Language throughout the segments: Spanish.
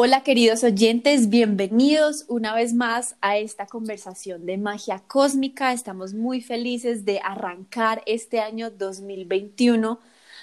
Hola queridos oyentes, bienvenidos una vez más a esta conversación de magia cósmica. Estamos muy felices de arrancar este año 2021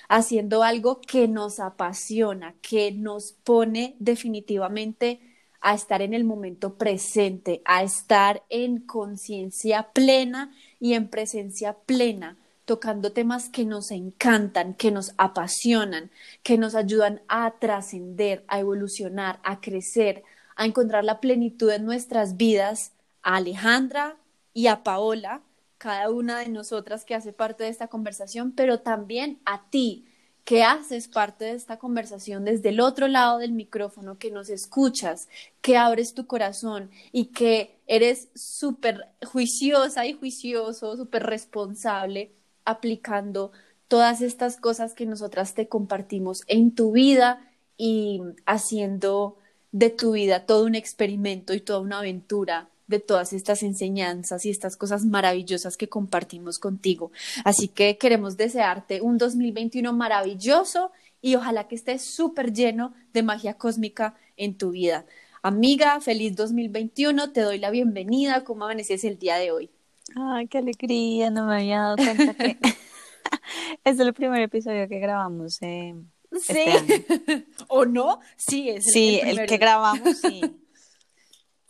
haciendo algo que nos apasiona, que nos pone definitivamente a estar en el momento presente, a estar en conciencia plena y en presencia plena tocando temas que nos encantan, que nos apasionan, que nos ayudan a trascender, a evolucionar, a crecer, a encontrar la plenitud en nuestras vidas, a Alejandra y a Paola, cada una de nosotras que hace parte de esta conversación, pero también a ti, que haces parte de esta conversación desde el otro lado del micrófono, que nos escuchas, que abres tu corazón y que eres súper juiciosa y juicioso, súper responsable aplicando todas estas cosas que nosotras te compartimos en tu vida y haciendo de tu vida todo un experimento y toda una aventura de todas estas enseñanzas y estas cosas maravillosas que compartimos contigo. Así que queremos desearte un 2021 maravilloso y ojalá que estés súper lleno de magia cósmica en tu vida. Amiga, feliz 2021, te doy la bienvenida. ¿Cómo amaneces el día de hoy? Ay, qué alegría, no me había dado cuenta que es el primer episodio que grabamos. Eh, sí, ¿o no? Sí, es el, sí, el, que grabamos, sí.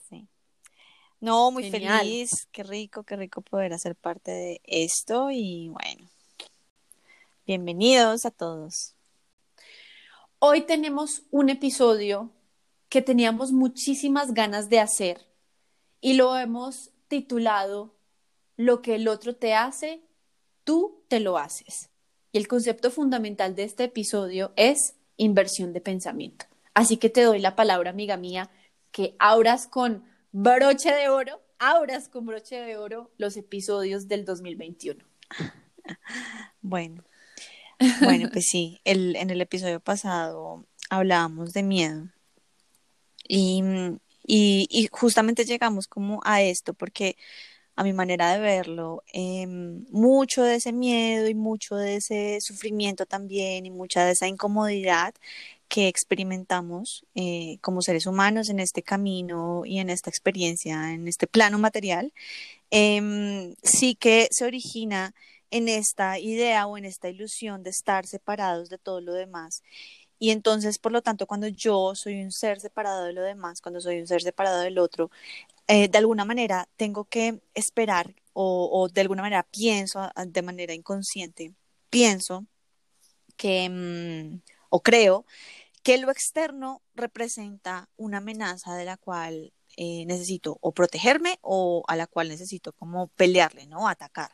sí. No, muy feliz, qué rico, qué rico poder hacer parte de esto y bueno, bienvenidos a todos. Hoy tenemos un episodio que teníamos muchísimas ganas de hacer y lo hemos titulado lo que el otro te hace, tú te lo haces. Y el concepto fundamental de este episodio es inversión de pensamiento. Así que te doy la palabra, amiga mía, que abras con broche de oro, abras con broche de oro los episodios del 2021. Bueno, bueno, pues sí, en el episodio pasado hablábamos de miedo y, y justamente llegamos como a esto porque a mi manera de verlo, em, mucho de ese miedo y mucho de ese sufrimiento también y mucha de esa incomodidad que experimentamos eh, como seres humanos en este camino y en esta experiencia, en este plano material, em, sí que se origina en esta idea o en esta ilusión de estar separados de todo lo demás. Y entonces, por lo tanto, cuando yo soy un ser separado de lo demás, cuando soy un ser separado del otro, eh, de alguna manera tengo que esperar o, de alguna manera pienso de manera inconsciente, pienso que mm, o creo que lo externo representa una amenaza de la cual eh, necesito o protegerme o a la cual necesito como pelearle, ¿no? Atacar.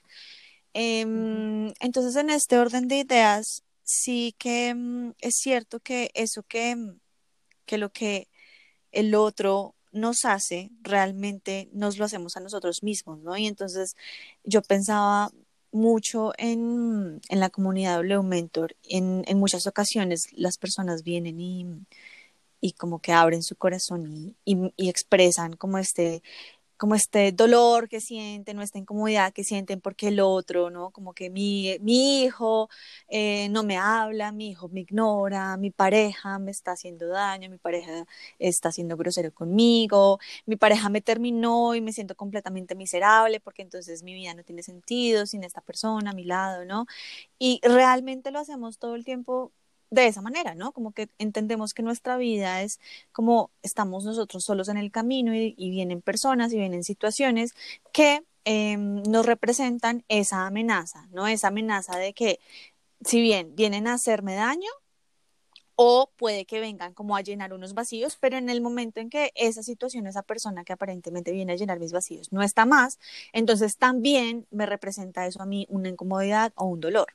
Em, entonces, en este orden de ideas, sí que mm, es cierto que eso que, que lo que el otro nos hace, realmente nos lo hacemos a nosotros mismos, ¿no? Y entonces yo pensaba mucho en, en la comunidad W Mentor. En, en, muchas ocasiones las personas vienen y, y como que abren su corazón y, y expresan como este como este dolor que sienten o esta incomodidad que sienten porque el otro, ¿no? Como que mi, mi hijo eh, no me habla, mi hijo me ignora, mi pareja me está haciendo daño, mi pareja está siendo grosero conmigo, mi pareja me terminó y me siento completamente miserable porque entonces mi vida no tiene sentido sin esta persona a mi lado, ¿no? Y realmente lo hacemos todo el tiempo de esa manera, ¿no? Como que entendemos que nuestra vida es como estamos nosotros solos en el camino y, vienen personas y vienen situaciones que em, nos representan esa amenaza, ¿no? Esa amenaza de que si bien vienen a hacerme daño, o puede que vengan como a llenar unos vacíos, pero en el momento en que esa situación, esa persona que aparentemente viene a llenar mis vacíos no está más, entonces también me representa eso a mí una incomodidad o un dolor.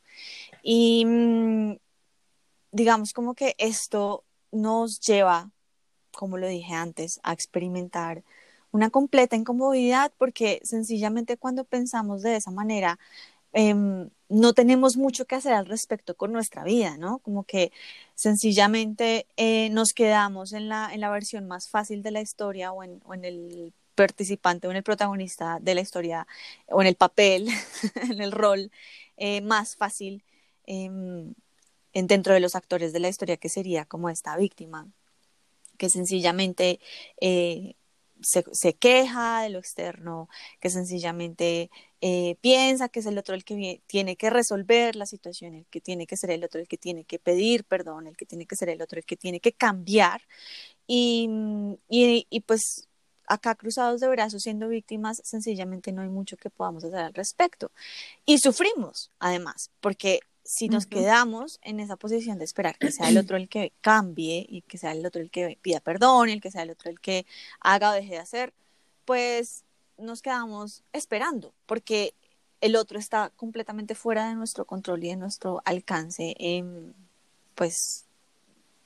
Y mm, digamos como que esto nos lleva, como lo dije antes, a experimentar una completa incomodidad porque sencillamente cuando pensamos de esa manera, em, no tenemos mucho que hacer al respecto con nuestra vida, ¿no? Como que sencillamente eh, nos quedamos en la, en la versión más fácil de la historia o en, el participante o en el protagonista de la historia o en el papel, en el rol eh, más fácil. Em, dentro de los actores de la historia que sería como esta víctima. que sencillamente eh, se, queja de lo externo, que sencillamente eh, piensa que es el otro el que tiene que resolver la situación, el que tiene que ser el otro el que tiene que pedir perdón, el que tiene que ser el otro el que tiene que cambiar. Y, y, pues acá cruzados de brazos siendo víctimas, sencillamente no hay mucho que podamos hacer al respecto. Y sufrimos, además, porque si nos quedamos en esa posición de esperar que sea el otro el que cambie y que sea el otro el que pida perdón y el que sea el otro el que haga o deje de hacer, pues nos quedamos esperando, porque el otro está completamente fuera de nuestro control y de nuestro alcance, en, pues,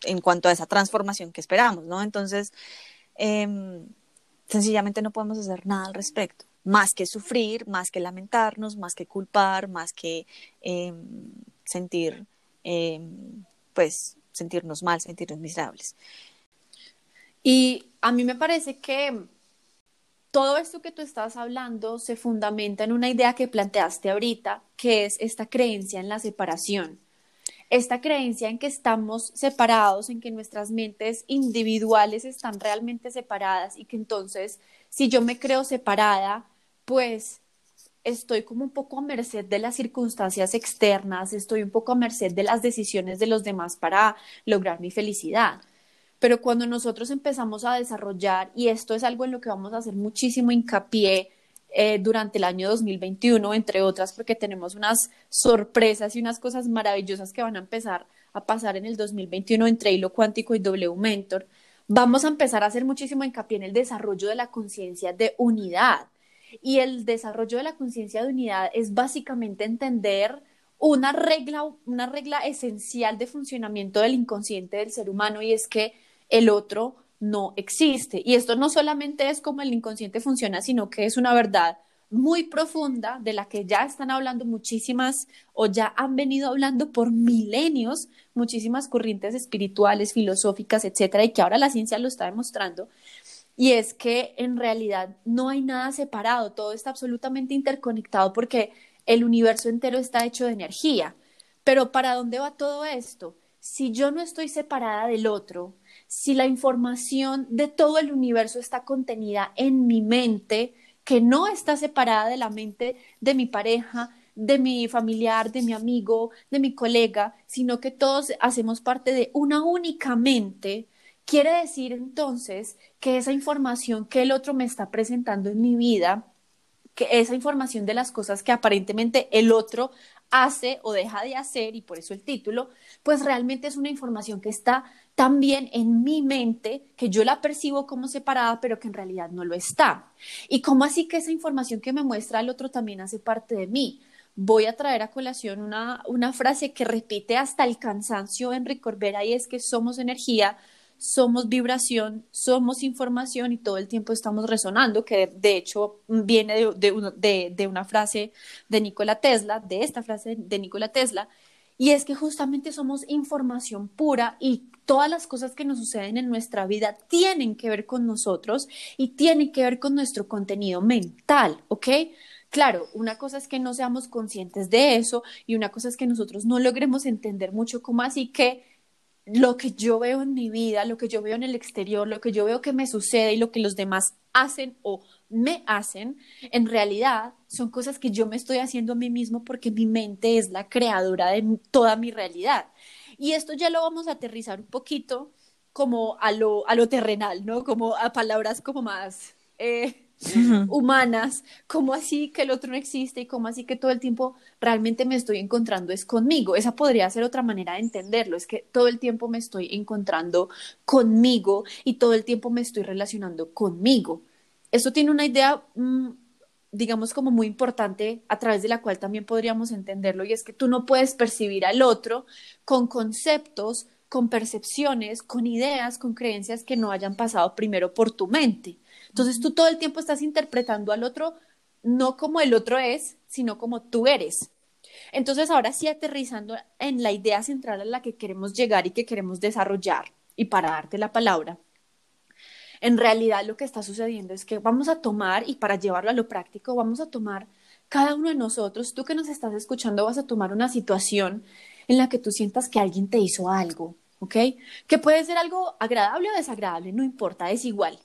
en cuanto a esa transformación que esperamos, ¿no? Entonces, em, sencillamente no podemos hacer nada al respecto, más que sufrir, más que lamentarnos, más que culpar, más que em, sentir, em, pues, sentirnos mal, sentirnos miserables. Y a mí me parece que todo esto que tú estás hablando se fundamenta en una idea que planteaste ahorita, que es esta creencia en la separación. Esta creencia en que estamos separados, en que nuestras mentes individuales están realmente separadas y que entonces si yo me creo separada, pues estoy como un poco a merced de las circunstancias externas, estoy un poco a merced de las decisiones de los demás para lograr mi felicidad. Pero cuando nosotros empezamos a desarrollar, y esto es algo en lo que vamos a hacer muchísimo hincapié eh, durante el año 2021, entre otras, porque tenemos unas sorpresas y unas cosas maravillosas que van a empezar a pasar en el 2021 entre Hilo Cuántico y W Mentor, vamos a empezar a hacer muchísimo hincapié en el desarrollo de la conciencia de unidad y el desarrollo de la conciencia de unidad es básicamente entender una regla, una regla esencial de funcionamiento del inconsciente del ser humano y es que el otro no existe. Y esto no solamente es como el inconsciente funciona, sino que es una verdad muy profunda de la que ya están hablando muchísimas o ya han venido hablando por milenios muchísimas corrientes espirituales, filosóficas, etcétera, y que ahora la ciencia lo está demostrando, y es que en realidad no hay nada separado, todo está absolutamente interconectado porque el universo entero está hecho de energía. Pero ¿para dónde va todo esto? Si yo no estoy separada del otro, si la información de todo el universo está contenida en mi mente, que no está separada de la mente de mi pareja, de mi familiar, de mi amigo, de mi colega, sino que todos hacemos parte de una única mente, Quiere decir entonces que esa información que el otro me está presentando en mi vida, que esa información de las cosas que aparentemente el otro hace o deja de hacer, y por eso el título, pues realmente es una información que está también en mi mente, que yo la percibo como separada, pero que en realidad no lo está. ¿Y cómo así que esa información que me muestra el otro también hace parte de mí? Voy a traer a colación una, una frase que repite hasta el cansancio Enrique Corbera y es que somos energía, somos vibración, somos información y todo el tiempo estamos resonando, que de hecho viene de, una frase de Nikola Tesla, de esta frase de Nikola Tesla, y es que justamente somos información pura y todas las cosas que nos suceden en nuestra vida tienen que ver con nosotros y tienen que ver con nuestro contenido mental, ¿ok? Claro, una cosa es que no seamos conscientes de eso y una cosa es que nosotros no logremos entender mucho cómo así que lo que yo veo en mi vida, lo que yo veo en el exterior, lo que yo veo que me sucede y lo que los demás hacen o me hacen, en realidad son cosas que yo me estoy haciendo a mí mismo porque mi mente es la creadora de toda mi realidad. Y esto ya lo vamos a aterrizar un poquito como a lo, a lo terrenal, ¿no? Como a palabras como más... Eh, humanas, cómo así que el otro no existe y cómo así que todo el tiempo realmente me estoy encontrando es conmigo. Esa podría ser otra manera de entenderlo, es que todo el tiempo me estoy encontrando conmigo y todo el tiempo me estoy relacionando conmigo. Esto tiene una idea, mm, digamos, como muy importante a través de la cual también podríamos entenderlo y es que tú no puedes percibir al otro con conceptos, con percepciones, con ideas, con creencias que no hayan pasado primero por tu mente. Entonces tú todo el tiempo estás interpretando al otro no como el otro es, sino como tú eres. Entonces ahora sí aterrizando en la idea central a la que queremos llegar y que queremos desarrollar, y para darte la palabra, en realidad lo que está sucediendo es que vamos a tomar, y para llevarlo a lo práctico, vamos a tomar cada uno de nosotros, tú que nos estás escuchando, vas a tomar una situación en la que tú sientas que alguien te hizo algo, ¿ok? Que puede ser algo agradable o desagradable, no importa, es igual.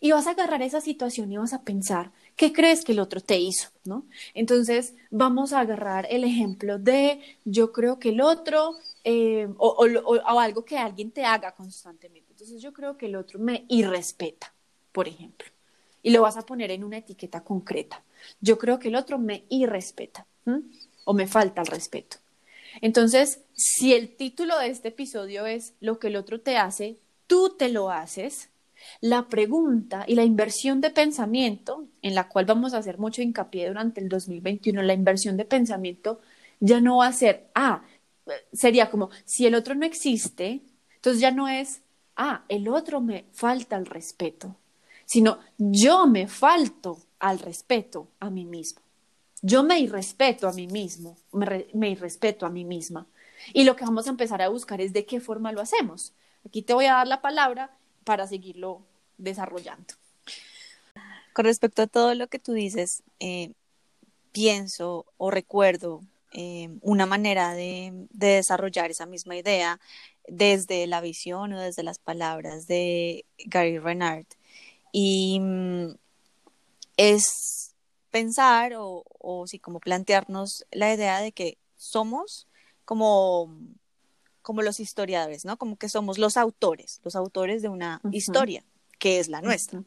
Y vas a agarrar esa situación y vas a pensar, ¿qué crees que el otro te hizo? ¿no? Entonces, vamos a agarrar el ejemplo de yo creo que el otro, eh, o, o, algo que alguien te haga constantemente. Entonces, yo creo que el otro me irrespeta, por ejemplo. Y lo vas a poner en una etiqueta concreta. Yo creo que el otro me irrespeta o me falta el respeto. Entonces, si el título de este episodio es lo que el otro te hace, tú te lo haces, la pregunta y la inversión de pensamiento, en la cual vamos a hacer mucho hincapié durante el 2021, la inversión de pensamiento ya no va a ser, ah, sería como, si el otro no existe, entonces ya no es, ah, el otro me falta el respeto, sino yo me falto al respeto a mí mismo. Yo me irrespeto a mí mismo, me, me irrespeto a mí misma. Y lo que vamos a empezar a buscar es de qué forma lo hacemos. Aquí te voy a dar la palabra para seguirlo desarrollando. Con respecto a todo lo que tú dices, eh, pienso o recuerdo eh, una manera de, desarrollar esa misma idea desde la visión o desde las palabras de Gary Renard. Y mm, es pensar o, o sí, como plantearnos la idea de que somos como como los historiadores, ¿no? Como que somos los autores, los autores de una historia, que es la nuestra,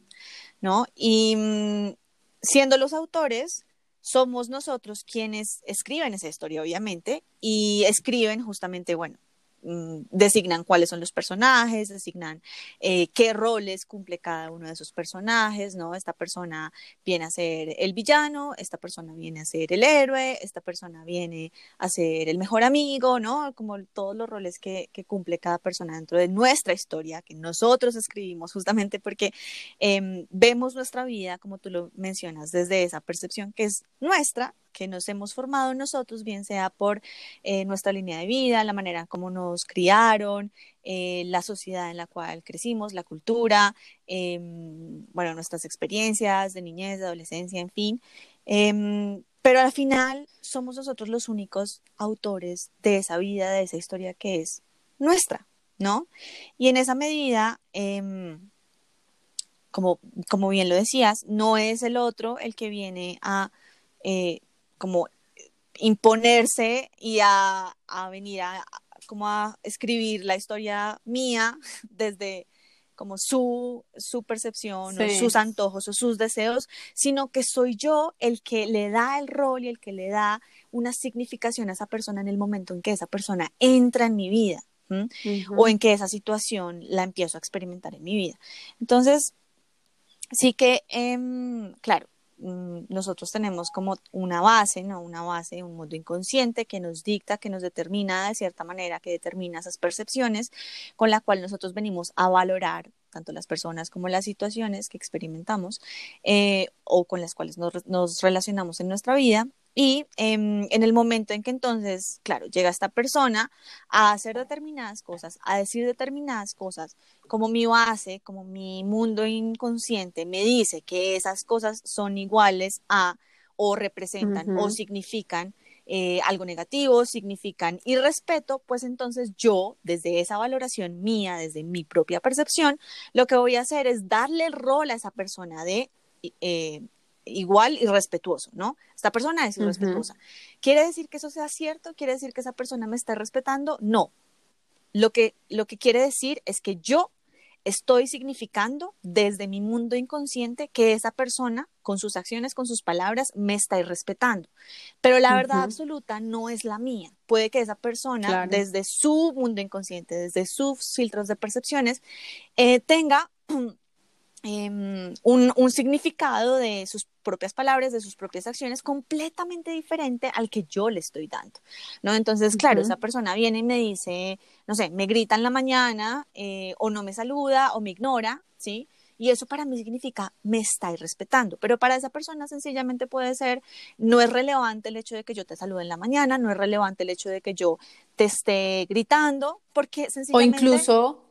¿no? Y mm, siendo los autores, somos nosotros quienes escriben esa historia, obviamente, y escriben justamente, bueno, designan cuáles son los personajes, designan eh, qué roles cumple cada uno de esos personajes, ¿no? Esta persona viene a ser el villano, esta persona viene a ser el héroe, esta persona viene a ser el mejor amigo, ¿no? Como todos los roles que, cumple cada persona dentro de nuestra historia, que nosotros escribimos justamente porque em, vemos nuestra vida, como tú lo mencionas, desde esa percepción que es nuestra que nos hemos formado nosotros, bien sea por eh, nuestra línea de vida, la manera como nos criaron, eh, la sociedad en la cual crecimos, la cultura, em, bueno, nuestras experiencias de niñez, de adolescencia, en fin. Em, pero al final somos nosotros los únicos autores de esa vida, de esa historia que es nuestra, ¿no? Y en esa medida, em, como, como bien lo decías, no es el otro el que viene a eh, como imponerse y a, venir a, como a escribir la historia mía desde como su, su percepción o sus antojos o sus deseos, sino que soy yo el que le da el rol y el que le da una significación a esa persona en el momento en que esa persona entra en mi vida o en que esa situación la empiezo a experimentar en mi vida. Entonces, sí que, em, claro, nosotros tenemos como una base, ¿no? Una base, un mundo inconsciente que nos dicta, que nos determina de cierta manera, que determina esas percepciones con la cual nosotros venimos a valorar tanto las personas como las situaciones que experimentamos eh, o con las cuales nos relacionamos en nuestra vida y em, en el momento en que entonces, claro, llega esta persona a hacer determinadas cosas, a decir determinadas cosas, como mi base, como mi mundo inconsciente me dice que esas cosas son iguales a o representan o significan eh, algo negativo, significan irrespeto, pues entonces yo, desde esa valoración mía, desde mi propia percepción, lo que voy a hacer es darle el rol a esa persona de eh, igual y respetuoso, ¿no? Esta persona es irrespetuosa. ¿Quiere decir que eso sea cierto? ¿Quiere decir que esa persona me está respetando? No. Lo que, lo que quiere decir es que yo estoy significando desde mi mundo inconsciente que esa persona, con sus acciones, con sus palabras, me está irrespetando. Pero la verdad absoluta no es la mía. Puede que esa persona, desde su mundo inconsciente, desde sus filtros de percepciones, eh, tenga Em, un, un, significado de sus propias palabras, de sus propias acciones, completamente diferente al que yo le estoy dando, ¿no? Entonces, claro, esa persona viene y me dice, no sé, me grita en la mañana, eh, o no me saluda, o me ignora, ¿sí? Y eso para mí significa me está irrespetando. Pero para esa persona sencillamente puede ser, no es relevante el hecho de que yo te salude en la mañana, no es relevante el hecho de que yo te esté gritando, porque sencillamente... O incluso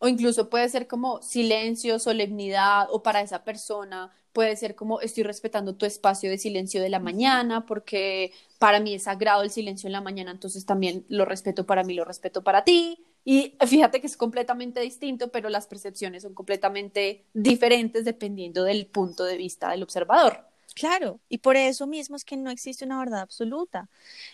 o incluso puede ser como silencio, solemnidad, o para esa persona puede ser como estoy respetando tu espacio de silencio de la mañana, porque para mí es sagrado el silencio en la mañana, entonces también lo respeto para mí, lo respeto para ti, Y fíjate que es completamente distinto, pero las percepciones son completamente diferentes dependiendo del punto de vista del observador. Claro, y por eso mismo es que no existe una verdad absoluta.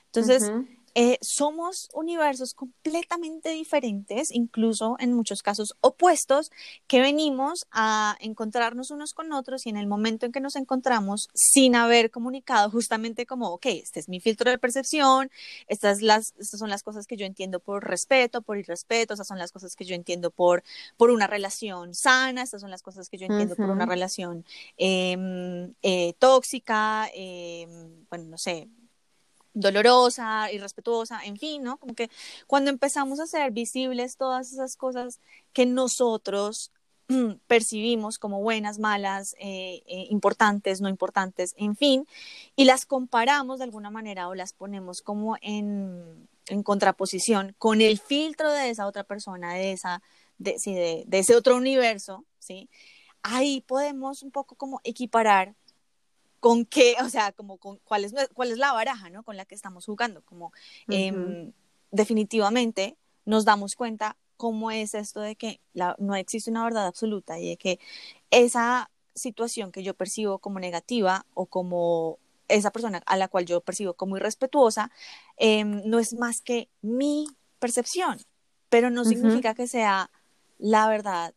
Entonces, eh, somos universos completamente diferentes, incluso en muchos casos opuestos, que venimos a encontrarnos unos con otros y en el momento en que nos encontramos, sin haber comunicado, justamente como, ok, este es mi filtro de percepción, estas, las, estas son las cosas que yo entiendo por respeto, por irrespeto, estas son las cosas que yo entiendo por, por una relación sana, estas son las cosas que yo entiendo por una relación em, eh, tóxica, em, bueno, no sé, dolorosa, irrespetuosa, en fin, ¿no? Como que cuando empezamos a hacer visibles todas esas cosas que nosotros percibimos como buenas, malas, eh, eh, importantes, no importantes, en fin, y las comparamos de alguna manera o las ponemos como en, en contraposición con el filtro de esa otra persona, de, esa, de, de, de ese otro universo, ¿sí? Ahí podemos un poco como equiparar con qué, o sea, como con cuál es, cuál es la baraja, ¿no? Con la que estamos jugando, como em, definitivamente nos damos cuenta cómo es esto de que no existe una verdad absoluta y de que esa situación que yo percibo como negativa o como esa persona a la cual yo percibo como irrespetuosa, em, no es más que mi percepción, pero no significa que sea la verdad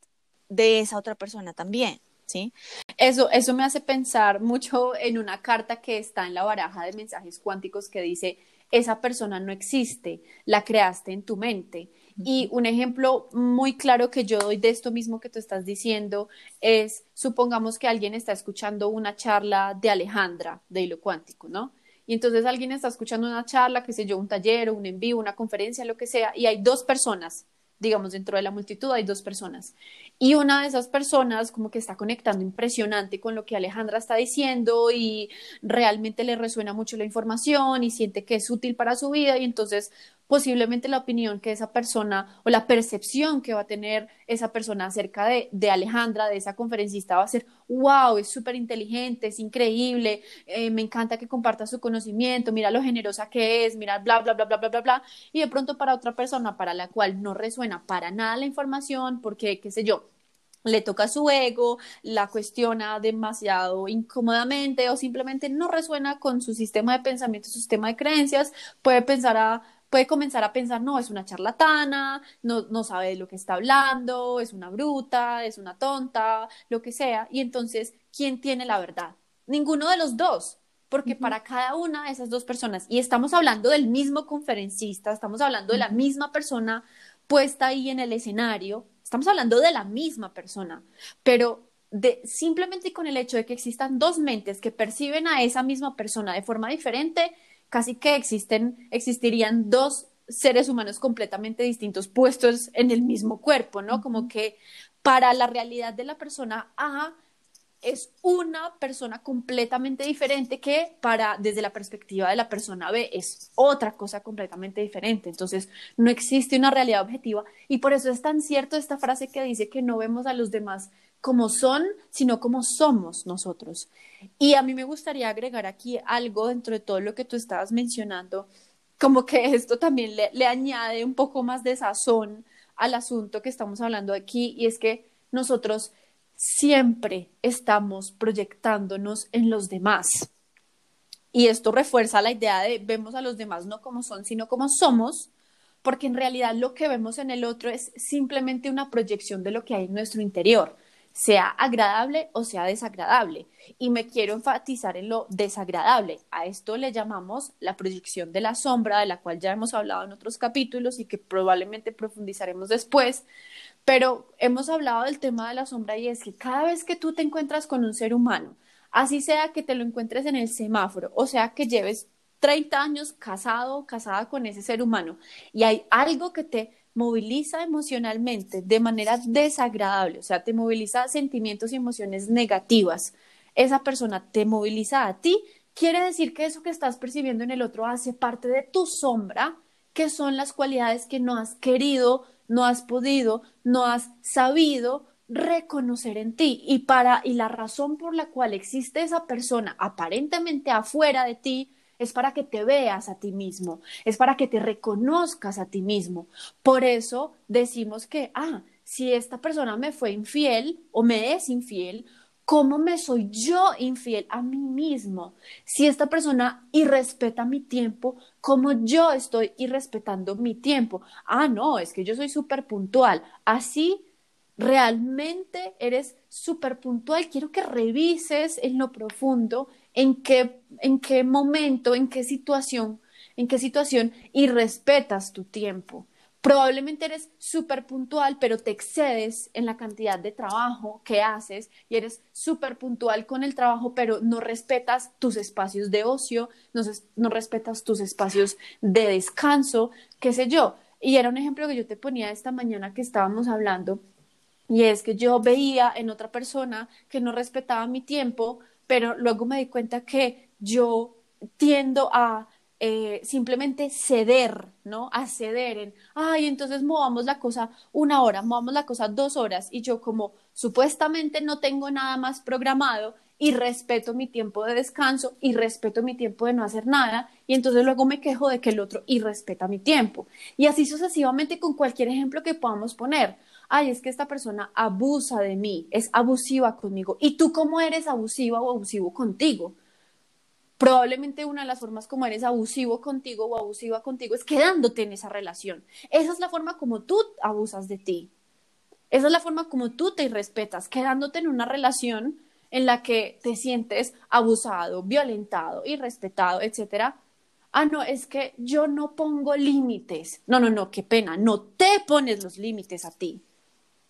de esa otra persona también. ¿Sí? Eso, eso me hace pensar mucho en una carta que está en la baraja de mensajes cuánticos que dice, esa persona no existe, la creaste en tu mente. Y un ejemplo muy claro que yo doy de esto mismo que tú estás diciendo es, supongamos que alguien está escuchando una charla de Alejandra de Hilo Cuántico, ¿no? Y entonces alguien está escuchando una charla, qué sé yo, un taller o un envío, una conferencia, lo que sea, y hay dos personas digamos, dentro de la multitud hay dos personas. Y una de esas personas como que está conectando impresionante con lo que Alejandra está diciendo y realmente le resuena mucho la información y siente que es útil para su vida y entonces posiblemente la opinión que esa persona o la percepción que va a tener esa persona acerca de, de Alejandra, de esa conferencista, va a ser, wow, es súper inteligente, es increíble, eh, me encanta que comparta su conocimiento, mira lo generosa que es, mira, bla, bla, bla, bla, bla, bla, bla. Y de pronto para otra persona para la cual no resuena para nada la información, porque, qué sé yo, le toca su ego, la cuestiona demasiado incómodamente o simplemente no resuena con su sistema de pensamiento, su sistema de creencias, puede pensar a puede comenzar a pensar, no, es una charlatana, no, no sabe de lo que está hablando, es una bruta, es una tonta, lo que sea. Y entonces, ¿quién tiene la verdad? Ninguno de los dos, porque para cada una de esas dos personas, y estamos hablando del mismo conferencista, estamos hablando de la misma persona puesta ahí en el escenario, estamos hablando de la misma persona, pero de, simplemente con el hecho de que existan dos mentes que perciben a esa misma persona de forma diferente, casi que existen, existirían dos seres humanos completamente distintos puestos en el mismo cuerpo, ¿no? Como que para la realidad de la persona A es una persona completamente diferente que para desde la perspectiva de la persona B es otra cosa completamente diferente. Entonces, no existe una realidad objetiva y por eso es tan cierto esta frase que dice que no vemos a los demás como son, sino como somos nosotros. Y a mí me gustaría agregar aquí algo dentro de todo lo que tú estabas mencionando, como que esto también le, añade un poco más de sazón al asunto que estamos hablando aquí, y es que nosotros siempre estamos proyectándonos en los demás. Y esto refuerza la idea de vemos a los demás no como son, sino como somos, porque en realidad lo que vemos en el otro es simplemente una proyección de lo que hay en nuestro interior sea agradable o sea desagradable. Y me quiero enfatizar en lo desagradable. A esto le llamamos la proyección de la sombra, de la cual ya hemos hablado en otros capítulos y que probablemente profundizaremos después. Pero hemos hablado del tema de la sombra y es que cada vez que tú te encuentras con un ser humano, así sea que te lo encuentres en el semáforo, o sea que lleves 30 años casado, casada con ese ser humano, y hay algo que te moviliza emocionalmente de manera desagradable, o sea, te moviliza sentimientos y emociones negativas, esa persona te moviliza a ti, quiere decir que eso que estás percibiendo en el otro hace parte de tu sombra, que son las cualidades que no has querido, no has podido, no has sabido reconocer en ti. Y para y la razón por la cual existe esa persona aparentemente afuera de ti es para que te veas a ti mismo, es para que te reconozcas a ti mismo. Por eso decimos que, ah, si esta persona me fue infiel o me es infiel, ¿cómo me soy yo infiel a mí mismo? Si esta persona irrespeta mi tiempo, ¿cómo yo estoy irrespetando mi tiempo? Ah, no, es que yo soy súper puntual. Así realmente eres súper puntual. Quiero que revises en lo profundo en qué, en qué momento, en qué situación, en qué situación irrespetas tu tiempo. Probablemente eres súper puntual, pero te excedes en la cantidad de trabajo que haces y eres súper puntual con el trabajo, pero no respetas tus espacios de ocio, no, no respetas tus espacios de descanso, qué sé yo. Y era un ejemplo que yo te ponía esta mañana que estábamos hablando, y es que yo veía en otra persona que no respetaba mi tiempo, pero luego me di cuenta que yo tiendo a eh, simplemente ceder, ¿no? A ceder en, ay, entonces movamos la cosa una hora, movamos la cosa dos horas y yo como supuestamente no tengo nada más programado y respeto mi tiempo de descanso y respeto mi tiempo de no hacer nada y entonces luego me quejo de que el otro irrespeta mi tiempo. Y así sucesivamente con cualquier ejemplo que podamos poner. Ay, es que esta persona abusa de mí, es abusiva conmigo. ¿Y tú cómo eres abusiva o abusivo contigo? Probablemente una de las formas como eres abusivo contigo o abusiva contigo es quedándote en esa relación. Esa es la forma como tú abusas de ti. Esa es la forma como tú te irrespetas, quedándote en una relación en la que te sientes abusado, violentado, irrespetado, etcétera. Ah, no, es que yo no pongo límites. No, no, no, qué pena, no te pones los límites a ti.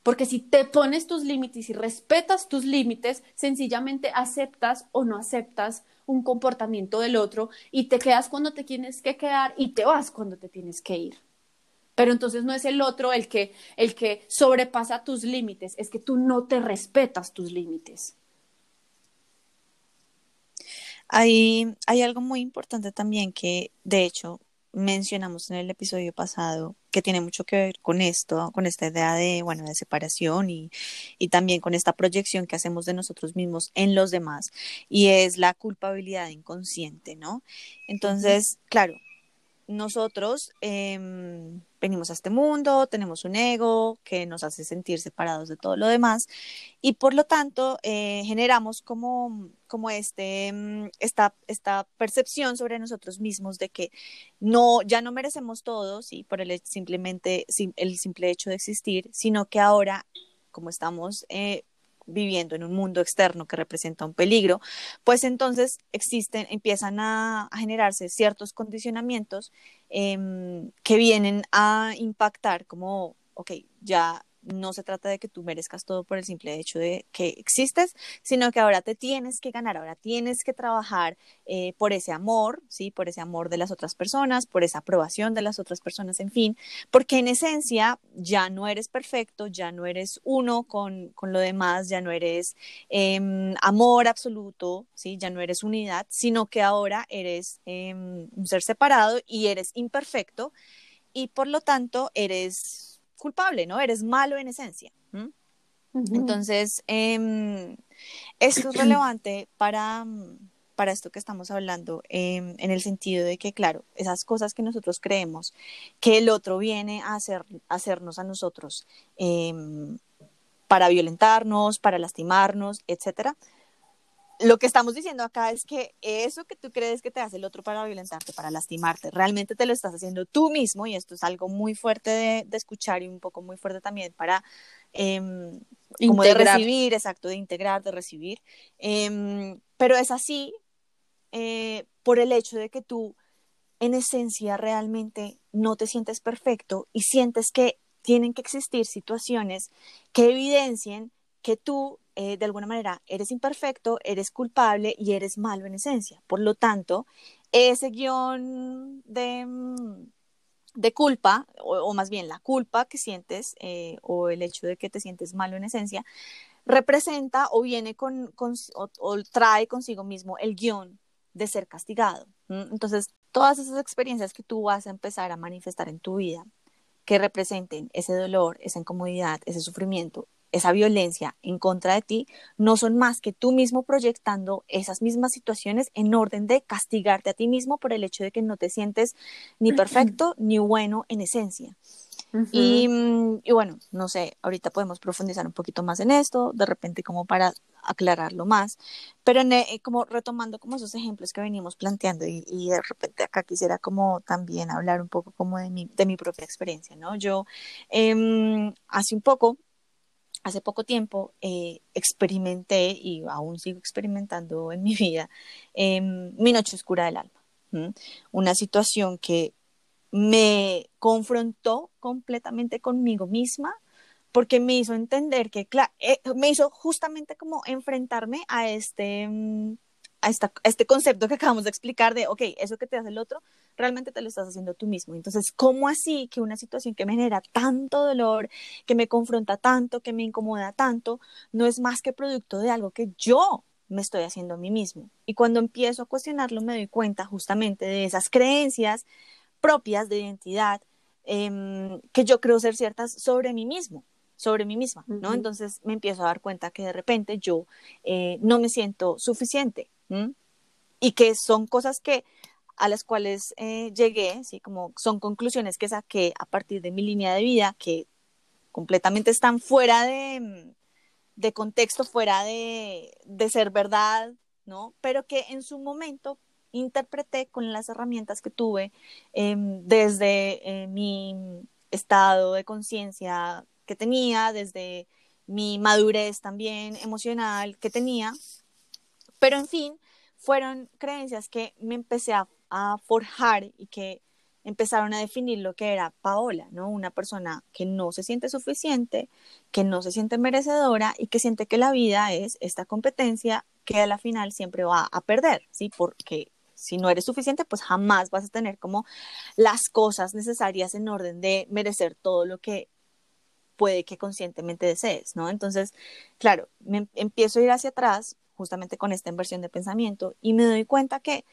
Porque si te pones tus límites y respetas tus límites, sencillamente aceptas o no aceptas un comportamiento del otro y te quedas cuando te tienes que quedar y te vas cuando te tienes que ir. Pero entonces no es el otro el que, el que sobrepasa tus límites, es que tú no te respetas tus límites. Hay, hay algo muy importante también que, de hecho, mencionamos en el episodio pasado que tiene mucho que ver con esto, con esta idea de, bueno, de separación y, y también con esta proyección que hacemos de nosotros mismos en los demás y es la culpabilidad inconsciente, ¿no? Entonces, claro, nosotros em, venimos a este mundo, tenemos un ego que nos hace sentir separados de todo lo demás y por lo tanto eh, generamos como, como este, em, esta, esta percepción sobre nosotros mismos de que no, ya no merecemos todos y por el, simplemente, el simple hecho de existir, sino que ahora como estamos eh, viviendo en un mundo externo que representa un peligro, pues entonces existen, empiezan a, generarse ciertos condicionamientos em, que vienen a impactar como, ok, ya no se trata de que tú merezcas todo por el simple hecho de que existes, sino que ahora te tienes que ganar, ahora tienes que trabajar eh, por ese amor, ¿sí? Por ese amor de las otras personas, por esa aprobación de las otras personas, en fin, porque en esencia ya no eres perfecto, ya no eres uno con, con lo demás, ya no eres em, amor absoluto, ¿sí? Ya no eres unidad, sino que ahora eres em, un ser separado y eres imperfecto y por lo tanto eres culpable, ¿no? Eres malo en esencia. Entonces, em, esto es relevante para, para esto que estamos hablando, em, en el sentido de que, claro, esas cosas que nosotros creemos que el otro viene a, hacer, hacernos a nosotros em, para violentarnos, para lastimarnos, etcétera, lo que estamos diciendo acá es que eso que tú crees que te hace el otro para violentarte, para lastimarte, realmente te lo estás haciendo tú mismo y esto es algo muy fuerte de, escuchar y un poco muy fuerte también para em, como de recibir, exacto, de integrar, de recibir. Em, pero es así eh, por el hecho de que tú en esencia realmente no te sientes perfecto y sientes que tienen que existir situaciones que evidencien que tú eh, de alguna manera eres imperfecto, eres culpable y eres malo en esencia. Por lo tanto, ese guion de, mm, de culpa, o, más bien la culpa que sientes, eh, o el hecho de que te sientes malo en esencia, representa o viene con, o, trae consigo mismo el guion de ser castigado. Entonces, todas esas experiencias que tú vas a empezar a manifestar en tu vida, que representen ese dolor, esa incomodidad, ese sufrimiento, esa violencia en contra de ti, no son más que tú mismo proyectando esas mismas situaciones en orden de castigarte a ti mismo por el hecho de que no te sientes ni perfecto ni bueno en esencia. y, mm, y, bueno, no sé, ahorita podemos profundizar un poquito más en esto, de repente como para aclararlo más, pero eh, como retomando como esos ejemplos que venimos planteando y, y, de repente acá quisiera como también hablar un poco como de mi, de mi propia experiencia, ¿no? Yo eh, hace un poco hace poco tiempo eh, experimenté y aún sigo experimentando en mi vida eh, mi noche oscura del alma. Una situación que me confrontó completamente conmigo misma porque me hizo entender que, claro, eh, me hizo justamente como enfrentarme a este, mm, a, esta, a este concepto que acabamos de explicar de, ok, eso que te hace el otro, realmente te lo estás haciendo tú mismo. Entonces, ¿cómo así que una situación que me genera tanto dolor, que me confronta tanto, que me incomoda tanto, no es más que producto de algo que yo me estoy haciendo a mí mismo? Y cuando empiezo a cuestionarlo, me doy cuenta justamente de esas creencias propias de identidad eh, que yo creo ser ciertas sobre mí mismo sobre mí misma, ¿no? Entonces me empiezo a dar cuenta que de repente yo eh, no me siento suficiente y que son cosas que a las cuales eh, llegué, ¿sí? como son conclusiones que saqué a partir de mi línea de vida, que completamente están fuera de, de contexto, fuera de, de, ser verdad, ¿no? Pero que en su momento interpreté con las herramientas que tuve eh, desde eh, mi estado de conciencia que tenía, desde mi madurez también emocional que tenía. Pero en fin, fueron creencias que me empecé a forjar y que empezaron a definir lo que era Paola, ¿no? Una persona que no se siente suficiente, que no se siente merecedora y que siente que la vida es esta competencia que a la final siempre va a perder, ¿sí? Porque si no eres suficiente, pues jamás vas a tener como las cosas necesarias en orden de merecer todo lo que puede que conscientemente desees, ¿no? Entonces, claro, me empiezo a ir hacia atrás justamente con esta inversión de pensamiento y me doy cuenta que